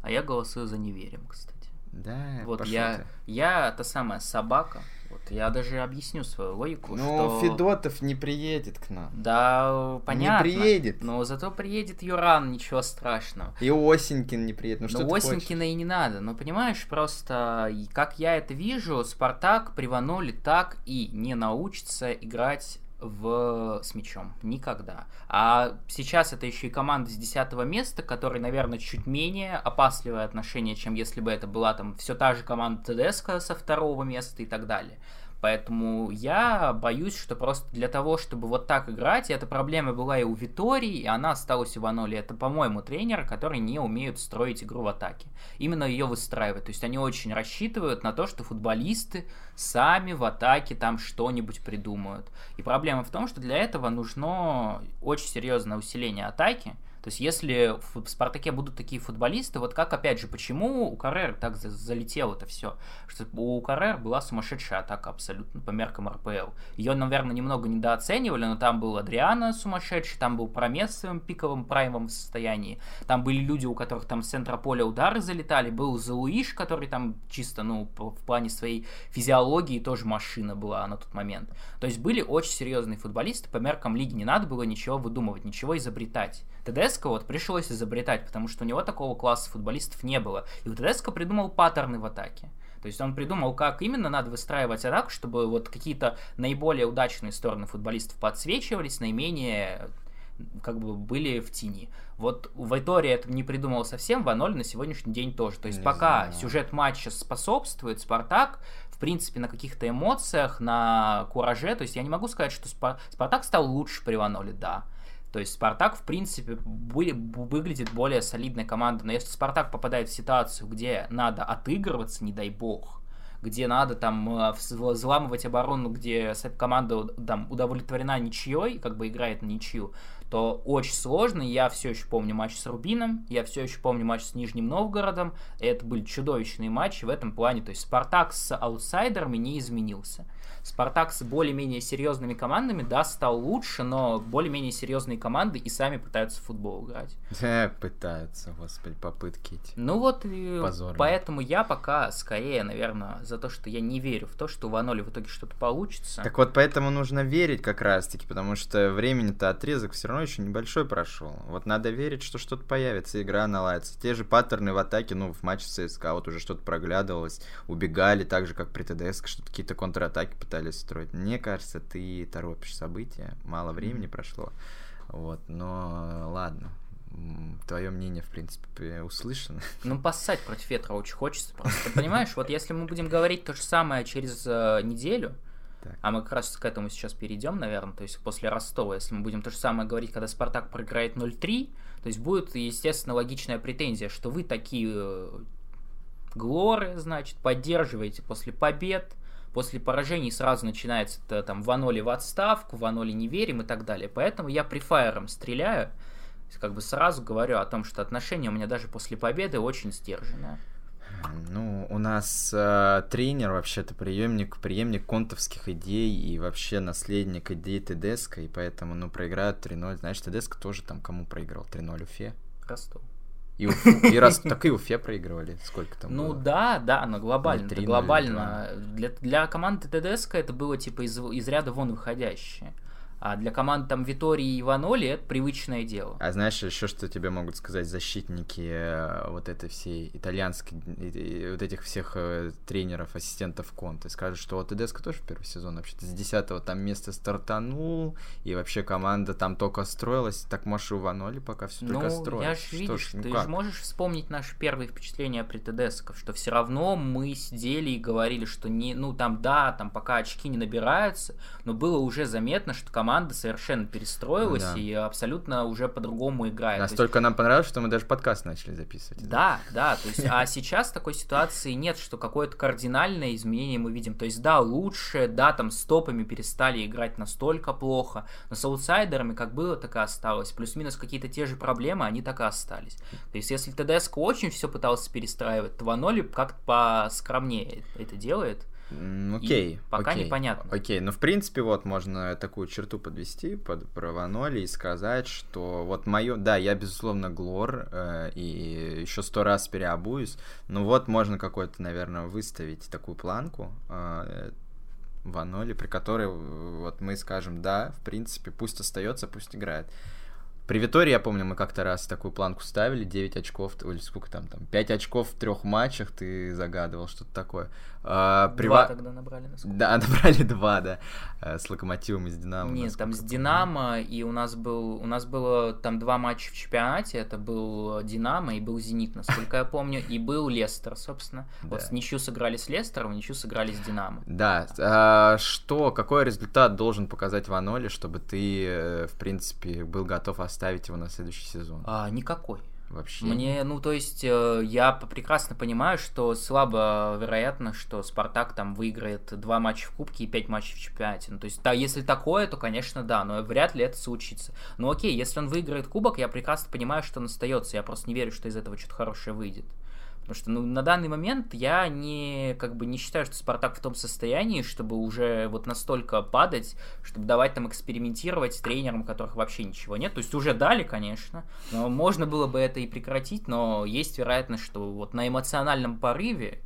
А я голосую за неверим, кстати. Да, Вот я, ты. я та самая собака. Вот я даже объясню свою логику, Ну, что... Федотов не приедет к нам. Да, понятно. приедет. Но зато приедет Юран, ничего страшного. И Осенькин не приедет. Ну, что Но ты хочешь? Осенькина и не надо. Но понимаешь, просто как я это вижу, Спартак при Ваноле так и не научится играть в... с мячом. Никогда. А сейчас это еще и команда с 10 места, которая, наверное, чуть менее опасливое отношение, чем если бы это была там все та же команда ТДСК со второго места и так далее. Поэтому я боюсь, что просто для того, чтобы вот так играть, эта проблема была и у Витории, и она осталась у Ваноли. Это, по-моему, тренеры, которые не умеют строить игру в атаке. Именно ее выстраивать. То есть они очень рассчитывают на то, что футболисты сами в атаке там что-нибудь придумают. И проблема в том, что для этого нужно очень серьезное усиление атаки. То есть, если в Спартаке будут такие футболисты, вот как, опять же, почему у Каррера так за- залетело это все? Что у Каррера была сумасшедшая атака абсолютно по меркам РПЛ. Ее, наверное, немного недооценивали, но там был Адриано сумасшедший, там был Промес в своем пиковом праймовом состоянии, там были люди, у которых там с центра поля удары залетали, был Зауиш, который там чисто, ну, в плане своей физиологии тоже машина была на тот момент. То есть были очень серьезные футболисты, по меркам лиги не надо было ничего выдумывать, ничего изобретать. ТДСК вот пришлось изобретать, потому что у него такого класса футболистов не было. И вот ТДСК придумал паттерны в атаке. То есть он придумал, как именно надо выстраивать атаку, чтобы вот какие-то наиболее удачные стороны футболистов подсвечивались, наименее как бы были в тени. Вот у Вайтория это не придумал совсем, Ваноль на сегодняшний день тоже. То есть Не пока знаю. сюжет матча способствует, Спартак в принципе, на каких-то эмоциях, на кураже. То есть я не могу сказать, что Спар- Спартак стал лучше при Ваноле, да. То есть Спартак, в принципе, были- выглядит более солидной командой. Но если Спартак попадает в ситуацию, где надо отыгрываться, не дай бог, где надо там э, вз- взламывать оборону, где команда там удовлетворена ничьей, как бы играет на ничью, то очень сложно. Я все еще помню матч с Рубином, я все еще помню матч с Нижним Новгородом. Это были чудовищные матчи в этом плане. То есть Спартак с аутсайдерами не изменился. Спартак с более-менее серьезными командами, да, стал лучше, но более-менее серьезные команды и сами пытаются в футбол играть. Да, пытаются, господи, попытки эти. Ну вот, Позорно. поэтому я пока скорее, наверное, за то, что я не верю в то, что у Ваноли в итоге что-то получится. Так вот, поэтому нужно верить как раз-таки, потому что времени-то отрезок все равно еще небольшой прошел. Вот надо верить, что что-то появится, игра наладится. Те же паттерны в атаке, ну, в матче с ЦСКА вот уже что-то проглядывалось, убегали так же, как при ТДС, что-то какие-то контратаки пытались строить. Мне кажется, ты торопишь события, мало времени прошло. Вот, но ладно. Твое мнение, в принципе, услышано. Ну, поссать против ветра очень хочется. Просто, Ты понимаешь, вот если мы будем говорить то же самое через э, неделю, Так. а мы как раз к этому сейчас перейдем, наверное, то есть после Ростова, если мы будем то же самое говорить, когда Спартак проиграет 0-3, то есть будет, естественно, логичная претензия, что вы такие э, глоры, значит, поддерживаете после побед, после поражений сразу начинается это, там Ваноли в отставку, Ваноли не верим и так далее. Поэтому я префайером стреляю, то как бы сразу говорю о том, что отношение у меня даже после победы очень сдержанное. Ну, у нас э, тренер вообще-то преемник, преемник контовских идей и вообще наследник идей ТДСК, и поэтому, ну, проиграют 3-0. Знаешь, ТДСК тоже там кому проиграл? 3-0 Уфе? Ростов. И, Уфу, и раз, так и Уфе проигрывали. Сколько там Ну было? да, да, но глобально. Ну, три, глобально. Для, для команды ТДСК это было типа из, из ряда вон выходящее. А для команд там Витории и Иваноли это привычное дело. А знаешь, еще что тебе могут сказать защитники э, вот этой всей итальянской, вот этих всех э, тренеров, ассистентов Конте? Скажут, что вот ТДСК тоже в первый сезон вообще-то с 10 там места стартанул, и вообще команда там только строилась, так может и у Ваноли пока все Ну, только строилось. я же видишь, ж, ну ты же можешь вспомнить наши первые впечатления при ТДСКах, что все равно мы сидели и говорили, что не, ну там да, там пока очки не набираются, но было уже заметно, что команда совершенно перестроилась Да. и абсолютно уже по-другому играет. То есть Настолько нам понравилось, что мы даже подкаст начали записывать. Да, да, то есть, а сейчас такой ситуации нет, что какое-то кардинальное изменение мы видим. То есть, да, лучше, да, там с топами перестали играть настолько плохо, но с аутсайдерами как было, так и осталось. Плюс-минус какие-то те же проблемы, они так и остались. То есть, если ТДСК очень все пытался перестраивать, то Ваноли как-то поскромнее это делает. Окей. И пока окей, непонятно. Окей, ну в принципе вот можно такую черту подвести под про Ваноли и сказать, что вот мое, да, я безусловно глор э, и еще сто раз переобуюсь, но вот можно какой-то, наверное, выставить такую планку э, Ваноли, при которой вот мы скажем, да, в принципе, пусть остается, пусть играет. При Витории, я помню, мы как-то раз такую планку ставили, 9 очков, или сколько там, там 5 очков в трех матчах, ты загадывал, что-то такое. А, два тогда набрали, насколько Да, набрали два, да, э, с Локомотивом и с Динамо. Нет, там с Динамо, и у нас был, у нас было там два матча в чемпионате, это был Динамо и был Зенит, насколько я помню, и был Лестер, собственно. Да. Вот ничью сыграли с Лестером, ничью сыграли с Динамо. Да, а, что, какой результат должен показать Ваноли, чтобы ты, э, в принципе, был готов оставить ставить его на следующий сезон? А, никакой. Вообще. Мне, ну, то есть, э, я прекрасно понимаю, что слабо вероятно, что Спартак там выиграет два матча в Кубке и пять матчей в чемпионате. Ну, то есть, да, если такое, то, конечно, да, но вряд ли это случится. Ну, окей, если он выиграет Кубок, я прекрасно понимаю, что он остается. Я просто не верю, что из этого что-то хорошее выйдет. Потому что ну, на данный момент я не, как бы, не считаю, что Спартак в том состоянии, чтобы уже вот настолько падать, чтобы давать там экспериментировать с тренером, которых вообще ничего нет. То есть уже дали, конечно, но можно было бы это и прекратить, но есть вероятность, что вот на эмоциональном порыве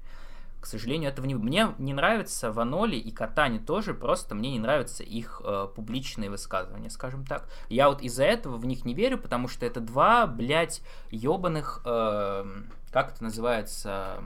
к сожалению, этого не... Мне не нравится Ваноли и Катани тоже, просто мне не нравятся их э, публичные высказывания, скажем так. Я вот из-за этого в них не верю, потому что это два, блядь, ебаных... Э, как это называется?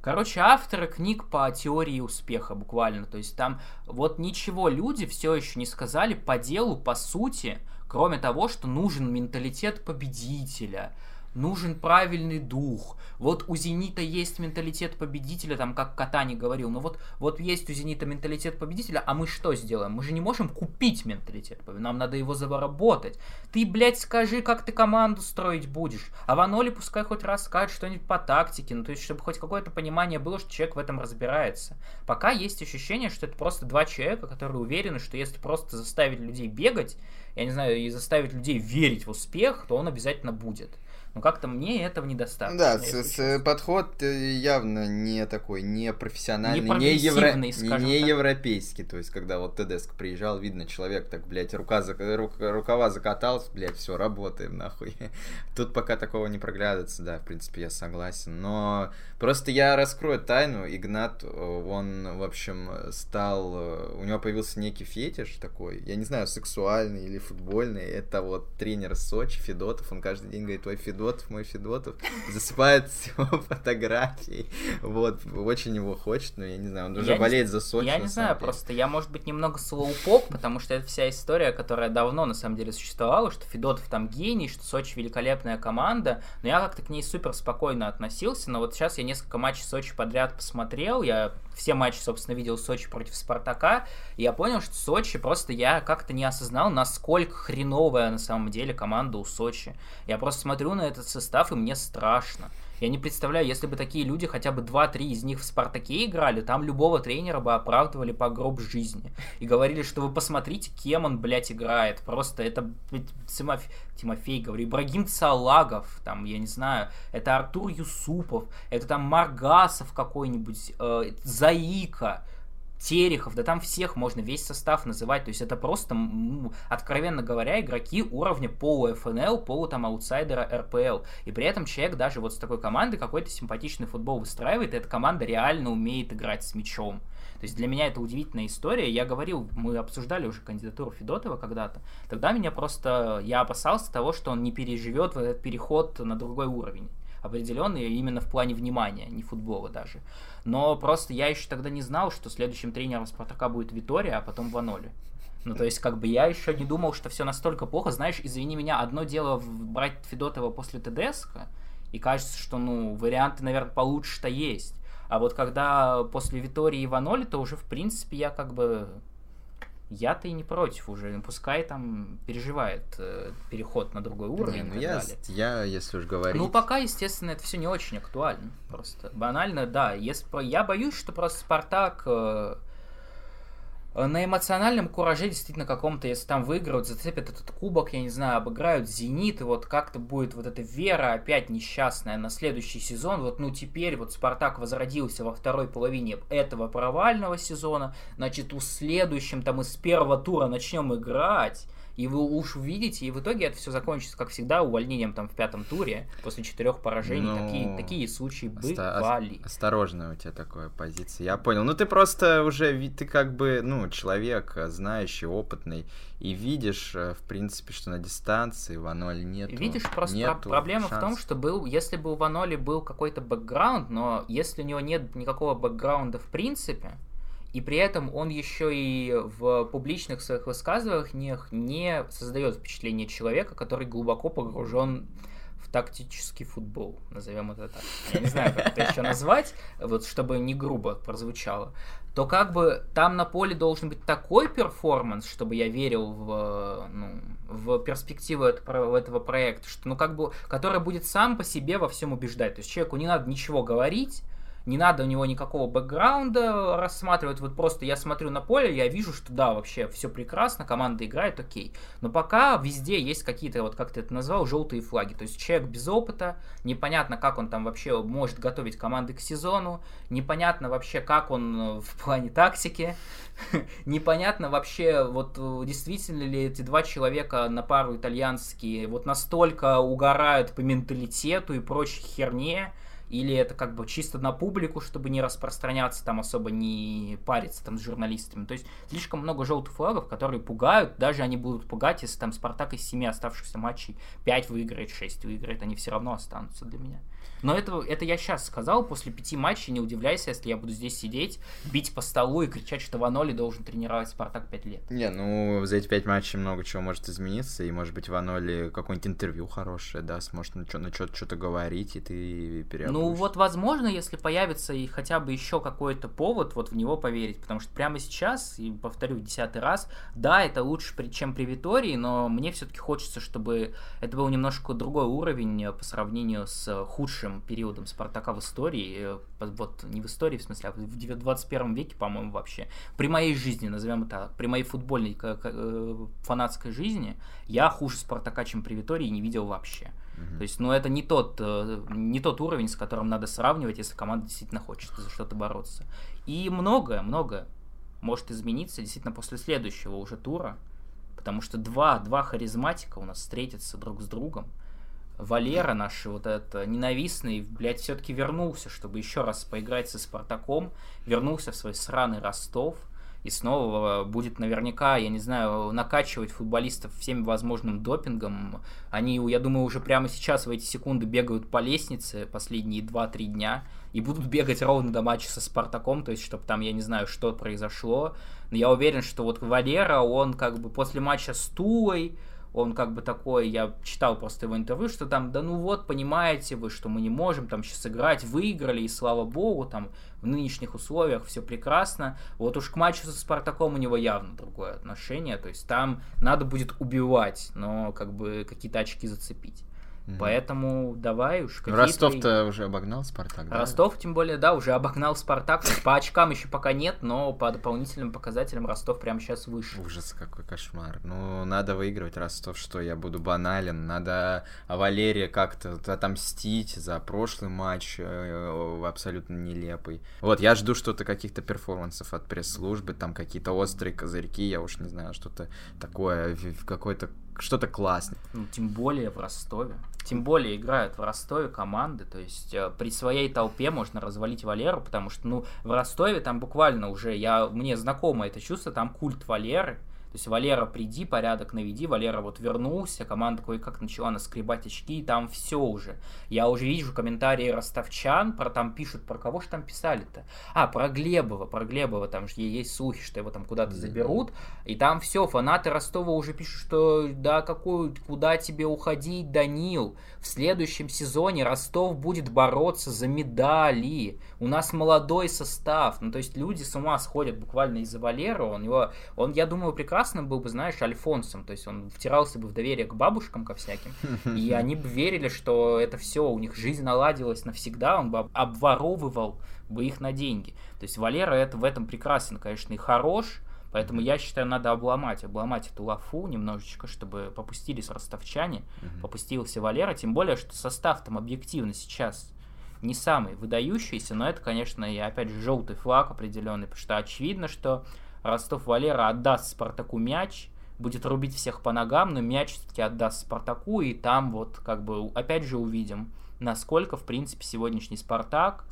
Короче, авторы книг по теории успеха буквально. То есть там вот ничего люди все еще не сказали по делу, по сути, кроме того, что нужен менталитет победителя – нужен правильный дух. Вот у Зенита есть менталитет победителя, там, как Катани говорил, но вот, вот есть у Зенита менталитет победителя, а мы что сделаем? Мы же не можем купить менталитет нам надо его заработать. Ты, блядь, скажи, как ты команду строить будешь. А Ваноли пускай хоть раз скажет что-нибудь по тактике, ну, то есть, чтобы хоть какое-то понимание было, что человек в этом разбирается. Пока есть ощущение, что это просто два человека, которые уверены, что если просто заставить людей бегать, я не знаю, и заставить людей верить в успех, то он обязательно будет. Но как-то мне этого недостаточно. Да, с, с, подход э, явно не такой, не профессиональный, не, не, евро, не, европейский. То есть, когда вот Тедеско приезжал, видно, человек так, блядь, рука, рук, рукава закатался, блядь, все, работаем, нахуй. Тут пока такого не проглядывается, да, в принципе, я согласен. Но просто я раскрою тайну, Игнат, э, он, в общем, стал, э, у него появился некий фетиш такой, я не знаю, сексуальный или футбольный, это вот тренер Сочи, Федотов, он каждый день говорит, твой Федотов Федотов, мой Федотов, засыпает его фотографии. Вот, очень его хочет, но я не знаю, он уже я болеет не, за Сочи. Я не знаю, деле. просто я, может быть, немного слоупок, потому что это вся история, которая давно, на самом деле, существовала, что Федотов там гений, что Сочи великолепная команда, но я как-то к ней супер спокойно относился, но вот сейчас я несколько матчей Сочи подряд посмотрел, я все матчи, собственно, видел Сочи против Спартака, и я понял, что Сочи просто я как-то не осознал, насколько хреновая на самом деле команда у Сочи. Я просто смотрю на этот состав, и мне страшно. Я не представляю, если бы такие люди, хотя бы 2-3 из них в «Спартаке» играли, там любого тренера бы оправдывали по гроб жизни. И говорили, что вы посмотрите, кем он, блядь, играет. Просто это Тимофей, Тимофей говорю, Ибрагим Цалагов, там, я не знаю, это Артур Юсупов, это там Маргасов какой-нибудь, э, Заика. Терехов, да там всех можно весь состав называть, то есть это просто, откровенно говоря, игроки уровня полу ФНЛ, полу там аутсайдера РПЛ, и при этом человек даже вот с такой командой какой-то симпатичный футбол выстраивает, и эта команда реально умеет играть с мячом. То есть для меня это удивительная история. Я говорил, мы обсуждали уже кандидатуру Федотова когда-то. Тогда меня просто, я опасался того, что он не переживет в этот переход на другой уровень определенный именно в плане внимания, не футбола даже. Но просто я еще тогда не знал, что следующим тренером Спартака будет Витория, а потом Ваноли. Ну, то есть, как бы я еще не думал, что все настолько плохо. Знаешь, извини меня, одно дело брать Федотова после ТДСК, и кажется, что, ну, варианты, наверное, получше-то есть. А вот когда после Витории и Ваноли, то уже, в принципе, я как бы я-то и не против уже, пускай там переживает э, переход на другой уровень. Не, ну я, далее. я, если уж говорить. Ну, пока, естественно, это все не очень актуально. Просто банально, да. Если, я боюсь, что просто Спартак. Э, на эмоциональном кураже действительно каком-то, если там выиграют, зацепят этот кубок, я не знаю, обыграют Зенит, и вот как-то будет вот эта вера опять несчастная на следующий сезон. Вот, ну, теперь вот Спартак возродился во второй половине этого провального сезона, значит, у следующем там из первого тура начнем играть, и вы уж увидите, и в итоге это все закончится, как всегда, увольнением там в пятом туре после четырех поражений. Ну, такие, такие случаи бывали. Осторожная у тебя такая позиция. Я понял. Ну ты просто уже, ты как бы, ну, человек э, знающий, опытный, и видишь, э, в принципе, что на дистанции Ваноли нет. Видишь, просто нету проблема шансов. в том, что был, если бы у Ваноли был какой-то бэкграунд, но если у него нет никакого бэкграунда в принципе, и при этом он еще и в публичных своих высказываниях не создает впечатление человека, который глубоко погружен в тактический футбол, назовем это так. Я не знаю, как это еще назвать, вот чтобы не грубо прозвучало. То как бы там на поле должен быть такой перформанс, чтобы я верил в, ну, в перспективу этого, этого проекта, что, ну, как бы, который будет сам по себе во всем убеждать. То есть человеку не надо ничего говорить, не надо у него никакого бэкграунда рассматривать, вот просто я смотрю на поле, я вижу, что да, вообще все прекрасно, команда играет, окей. Но пока везде есть какие-то, вот как ты это назвал, желтые флаги. То есть человек без опыта, непонятно, как он там вообще может готовить команды к сезону, непонятно вообще, как он э, в плане тактики, непонятно вообще, вот э, действительно ли эти два человека на пару итальянские вот настолько угорают по менталитету и прочей херне, или это как бы чисто на публику, чтобы не распространяться, там особо не париться там с журналистами. То есть слишком много желтых флагов, которые пугают, даже они будут пугать, если там Спартак из семи оставшихся матчей 5 выиграет, 6 выиграет, они все равно останутся для меня. Но это, это я сейчас сказал, после пяти матчей не удивляйся, если я буду здесь сидеть, бить по столу и кричать, что Ваноли должен тренировать Спартак пять лет. Не, ну за эти пять матчей много чего может измениться, и может быть Ваноли какое-нибудь интервью хорошее даст, может на что-то что говорить, и ты переобуешь. Ну вот возможно, если появится и хотя бы еще какой-то повод, вот в него поверить, потому что прямо сейчас, и повторю десятый раз, да, это лучше, чем при Витории, но мне все-таки хочется, чтобы это был немножко другой уровень по сравнению с худшим лучшим периодом Спартака в истории, э, вот не в истории, в смысле, а в 21 веке, по-моему, вообще. При моей жизни, назовем это, при моей футбольной э, фанатской жизни, я хуже Спартака, чем при Витории, не видел вообще. То есть, ну, это не тот, э, не тот уровень, с которым надо сравнивать, если команда действительно хочет за что-то бороться. И многое, многое может измениться действительно после следующего уже тура, потому что два, два харизматика у нас встретятся друг с другом, Валера наш вот этот ненавистный, блядь, все-таки вернулся, чтобы еще раз поиграть со Спартаком, вернулся в свой сраный Ростов, и снова будет наверняка, я не знаю, накачивать футболистов всем возможным допингом. Они, я думаю, уже прямо сейчас в эти секунды бегают по лестнице последние 2-3 дня и будут бегать ровно до матча со Спартаком, то есть, чтобы там, я не знаю, что произошло. Но я уверен, что вот Валера, он как бы после матча с Тулой, он как бы такой, я читал просто его интервью, что там, да ну вот, понимаете вы, что мы не можем там сейчас играть, выиграли, и слава богу, там в нынешних условиях все прекрасно. Вот уж к матчу со Спартаком у него явно другое отношение, то есть там надо будет убивать, но как бы какие-то очки зацепить. Угу. Поэтому давай уж. Ростов-то уже обогнал Спартак, да? Ростов, тем более, да, уже обогнал Спартак. По очкам еще пока нет, но по дополнительным показателям Ростов прямо сейчас выше. Ужас, какой кошмар. Ну, надо выигрывать Ростов, что я буду банален. Надо Валерия как-то отомстить за прошлый матч э, абсолютно нелепый. Вот, я жду что-то, каких-то перформансов от пресс-службы, там какие-то острые козырьки, я уж не знаю, что-то такое, какой-то что-то классное. Ну, тем более в Ростове. Тем более играют в Ростове команды, то есть э, при своей толпе можно развалить Валеру, потому что, ну, в Ростове там буквально уже, я, мне знакомо это чувство, там культ Валеры, то есть Валера, приди, порядок наведи, Валера вот вернулся, команда кое-как начала наскребать очки, и там все уже. Я уже вижу комментарии ростовчан, про там пишут, про кого же там писали-то? А, про Глебова, про Глебова, там же есть слухи, что его там куда-то заберут, и там все, фанаты Ростова уже пишут, что да, какую, куда тебе уходить, Данил, в следующем сезоне Ростов будет бороться за медали, у нас молодой состав, ну то есть люди с ума сходят буквально из-за Валера, он его, он, я думаю, прекрасно прекрасным был бы, знаешь, Альфонсом, то есть он втирался бы в доверие к бабушкам ко всяким, и они бы верили, что это все, у них жизнь наладилась навсегда, он бы обворовывал бы их на деньги. То есть Валера это в этом прекрасен, конечно, и хорош, Поэтому я считаю, надо обломать, обломать эту лафу немножечко, чтобы попустились ростовчане, Мгм. попустился Валера, тем более, что состав там объективно сейчас не самый выдающийся, но это, конечно, и опять же желтый флаг определенный, потому что очевидно, что Ростов Валера отдаст Спартаку мяч, будет рубить всех по ногам, но мяч все-таки отдаст Спартаку, и там вот как бы опять же увидим, насколько, в принципе, сегодняшний Спартак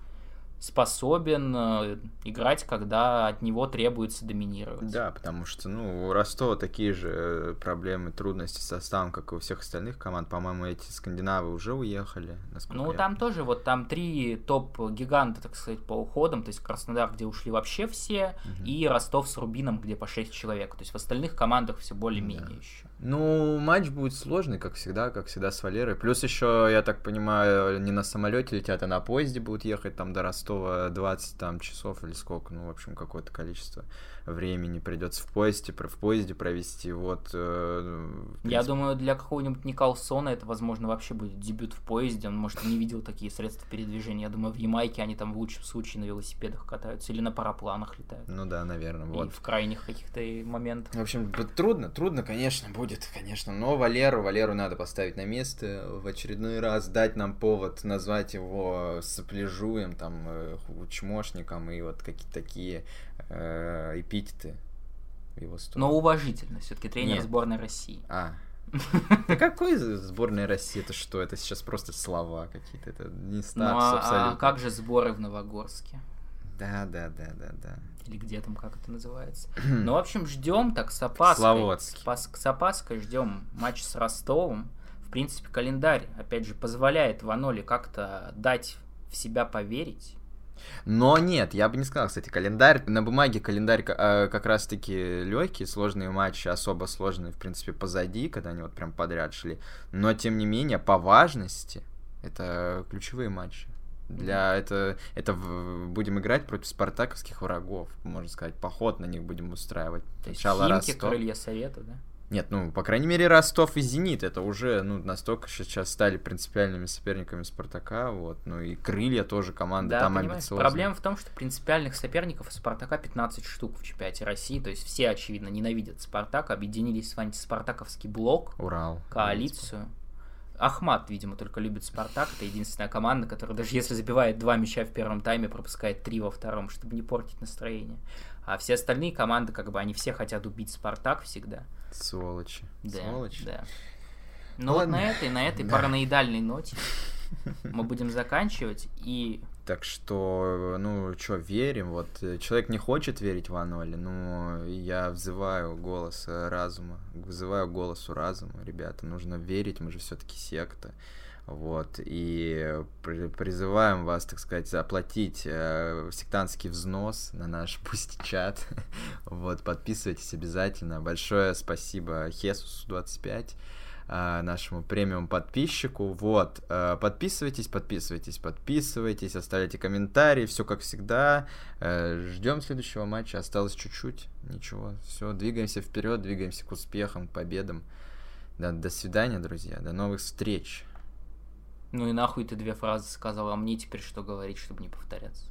способен э, играть, когда от него требуется доминировать. Да, потому что, ну, у Ростова такие же э, проблемы, трудности с составом, как и у всех остальных команд. По-моему, эти скандинавы уже уехали, Ну, я там тоже, вот там три топ-гиганта, так сказать, по уходам, то есть Краснодар, где ушли вообще все, Мгм. и Ростов с Рубином, где по 6 человек. То есть в остальных командах все более-менее Да. еще. Ну, матч будет сложный, как всегда, как всегда с Валерой. Плюс еще, я так понимаю, не на самолете летят, а на поезде будут ехать там до Ростова 20 там, часов или сколько, ну, в общем, какое-то количество времени придется в поезде, про- в поезде провести. Вот. э, Я думаю, для какого-нибудь Николсона это, возможно, вообще будет дебют в поезде. Он, может, и не видел такие средства передвижения. Я думаю, в Ямайке они там в лучшем случае на велосипедах катаются или на парапланах летают. Ну да, наверное, И вот. в крайних каких-то и моментах. В общем, трудно, трудно, конечно, будет, конечно. Но Валеру, Валеру надо поставить на место в очередной раз, дать нам повод назвать его сопляжуем, там, э, чмошником и вот какие-то такие э, эпитеты его сторону. Но уважительно, все-таки тренер Нет. сборной России. А. Да какой сборная России? Это что? Это сейчас просто слова какие-то. Это не Ну статус а, абсолютно. а как же сборы в Новогорске? Да, да, да, да, да. Или где там, как это называется? Ну, в общем, ждем так с опаской. Славутский. С, с опаской ждем матч с Ростовом. В принципе, календарь, опять же, позволяет Ваноле как-то дать в себя поверить. Но нет, я бы не сказал, кстати, календарь. На бумаге календарь ка- э, как раз-таки легкие, сложные матчи, особо сложные, в принципе, позади, когда они вот прям подряд шли. Но, тем не менее, по важности, это ключевые матчи. Для это, это в- будем играть против спартаковских врагов, можно сказать, поход на них будем устраивать. То есть Сначала Химки, Ростов. крылья совета, да? Нет, ну, по крайней мере, Ростов и Зенит, это уже, ну, настолько сейчас стали принципиальными соперниками Спартака, вот, ну, и Крылья тоже команда Да, там понимаешь, амбициозная. проблема в том, что принципиальных соперников у Спартака 15 штук в чемпионате России, то есть все, очевидно, ненавидят Спартак, объединились в антиспартаковский блок, Урал. коалицию. Ахмат, видимо, только любит Спартак. Это единственная команда, которая даже если забивает два мяча в первом тайме, пропускает три во втором, чтобы не портить настроение. А все остальные команды, как бы, они все хотят убить Спартак всегда. Сволочи. Да, Сволочи. да. Ну вот на этой, на этой Да. параноидальной ноте мы будем заканчивать. И Так что, ну, что, верим. Вот э, человек не хочет верить в Аноли, но я взываю голос э, разума, взываю к голосу разума. Ребята, нужно верить, мы же все-таки секта. Вот, и при- призываем вас, так сказать, заплатить э, сектантский взнос на наш пусть чат. Вот, подписывайтесь обязательно. Большое спасибо Хесусу 25 а, нашему премиум подписчику. Вот, э, подписывайтесь, подписывайтесь, подписывайтесь, оставляйте комментарии, все как всегда. Ждем следующего матча, осталось чуть-чуть, ничего, все, двигаемся вперед, двигаемся к успехам, к победам. Да, до свидания, друзья, до новых встреч. ну и нахуй ты две фразы сказал, а мне теперь что говорить, чтобы не повторяться.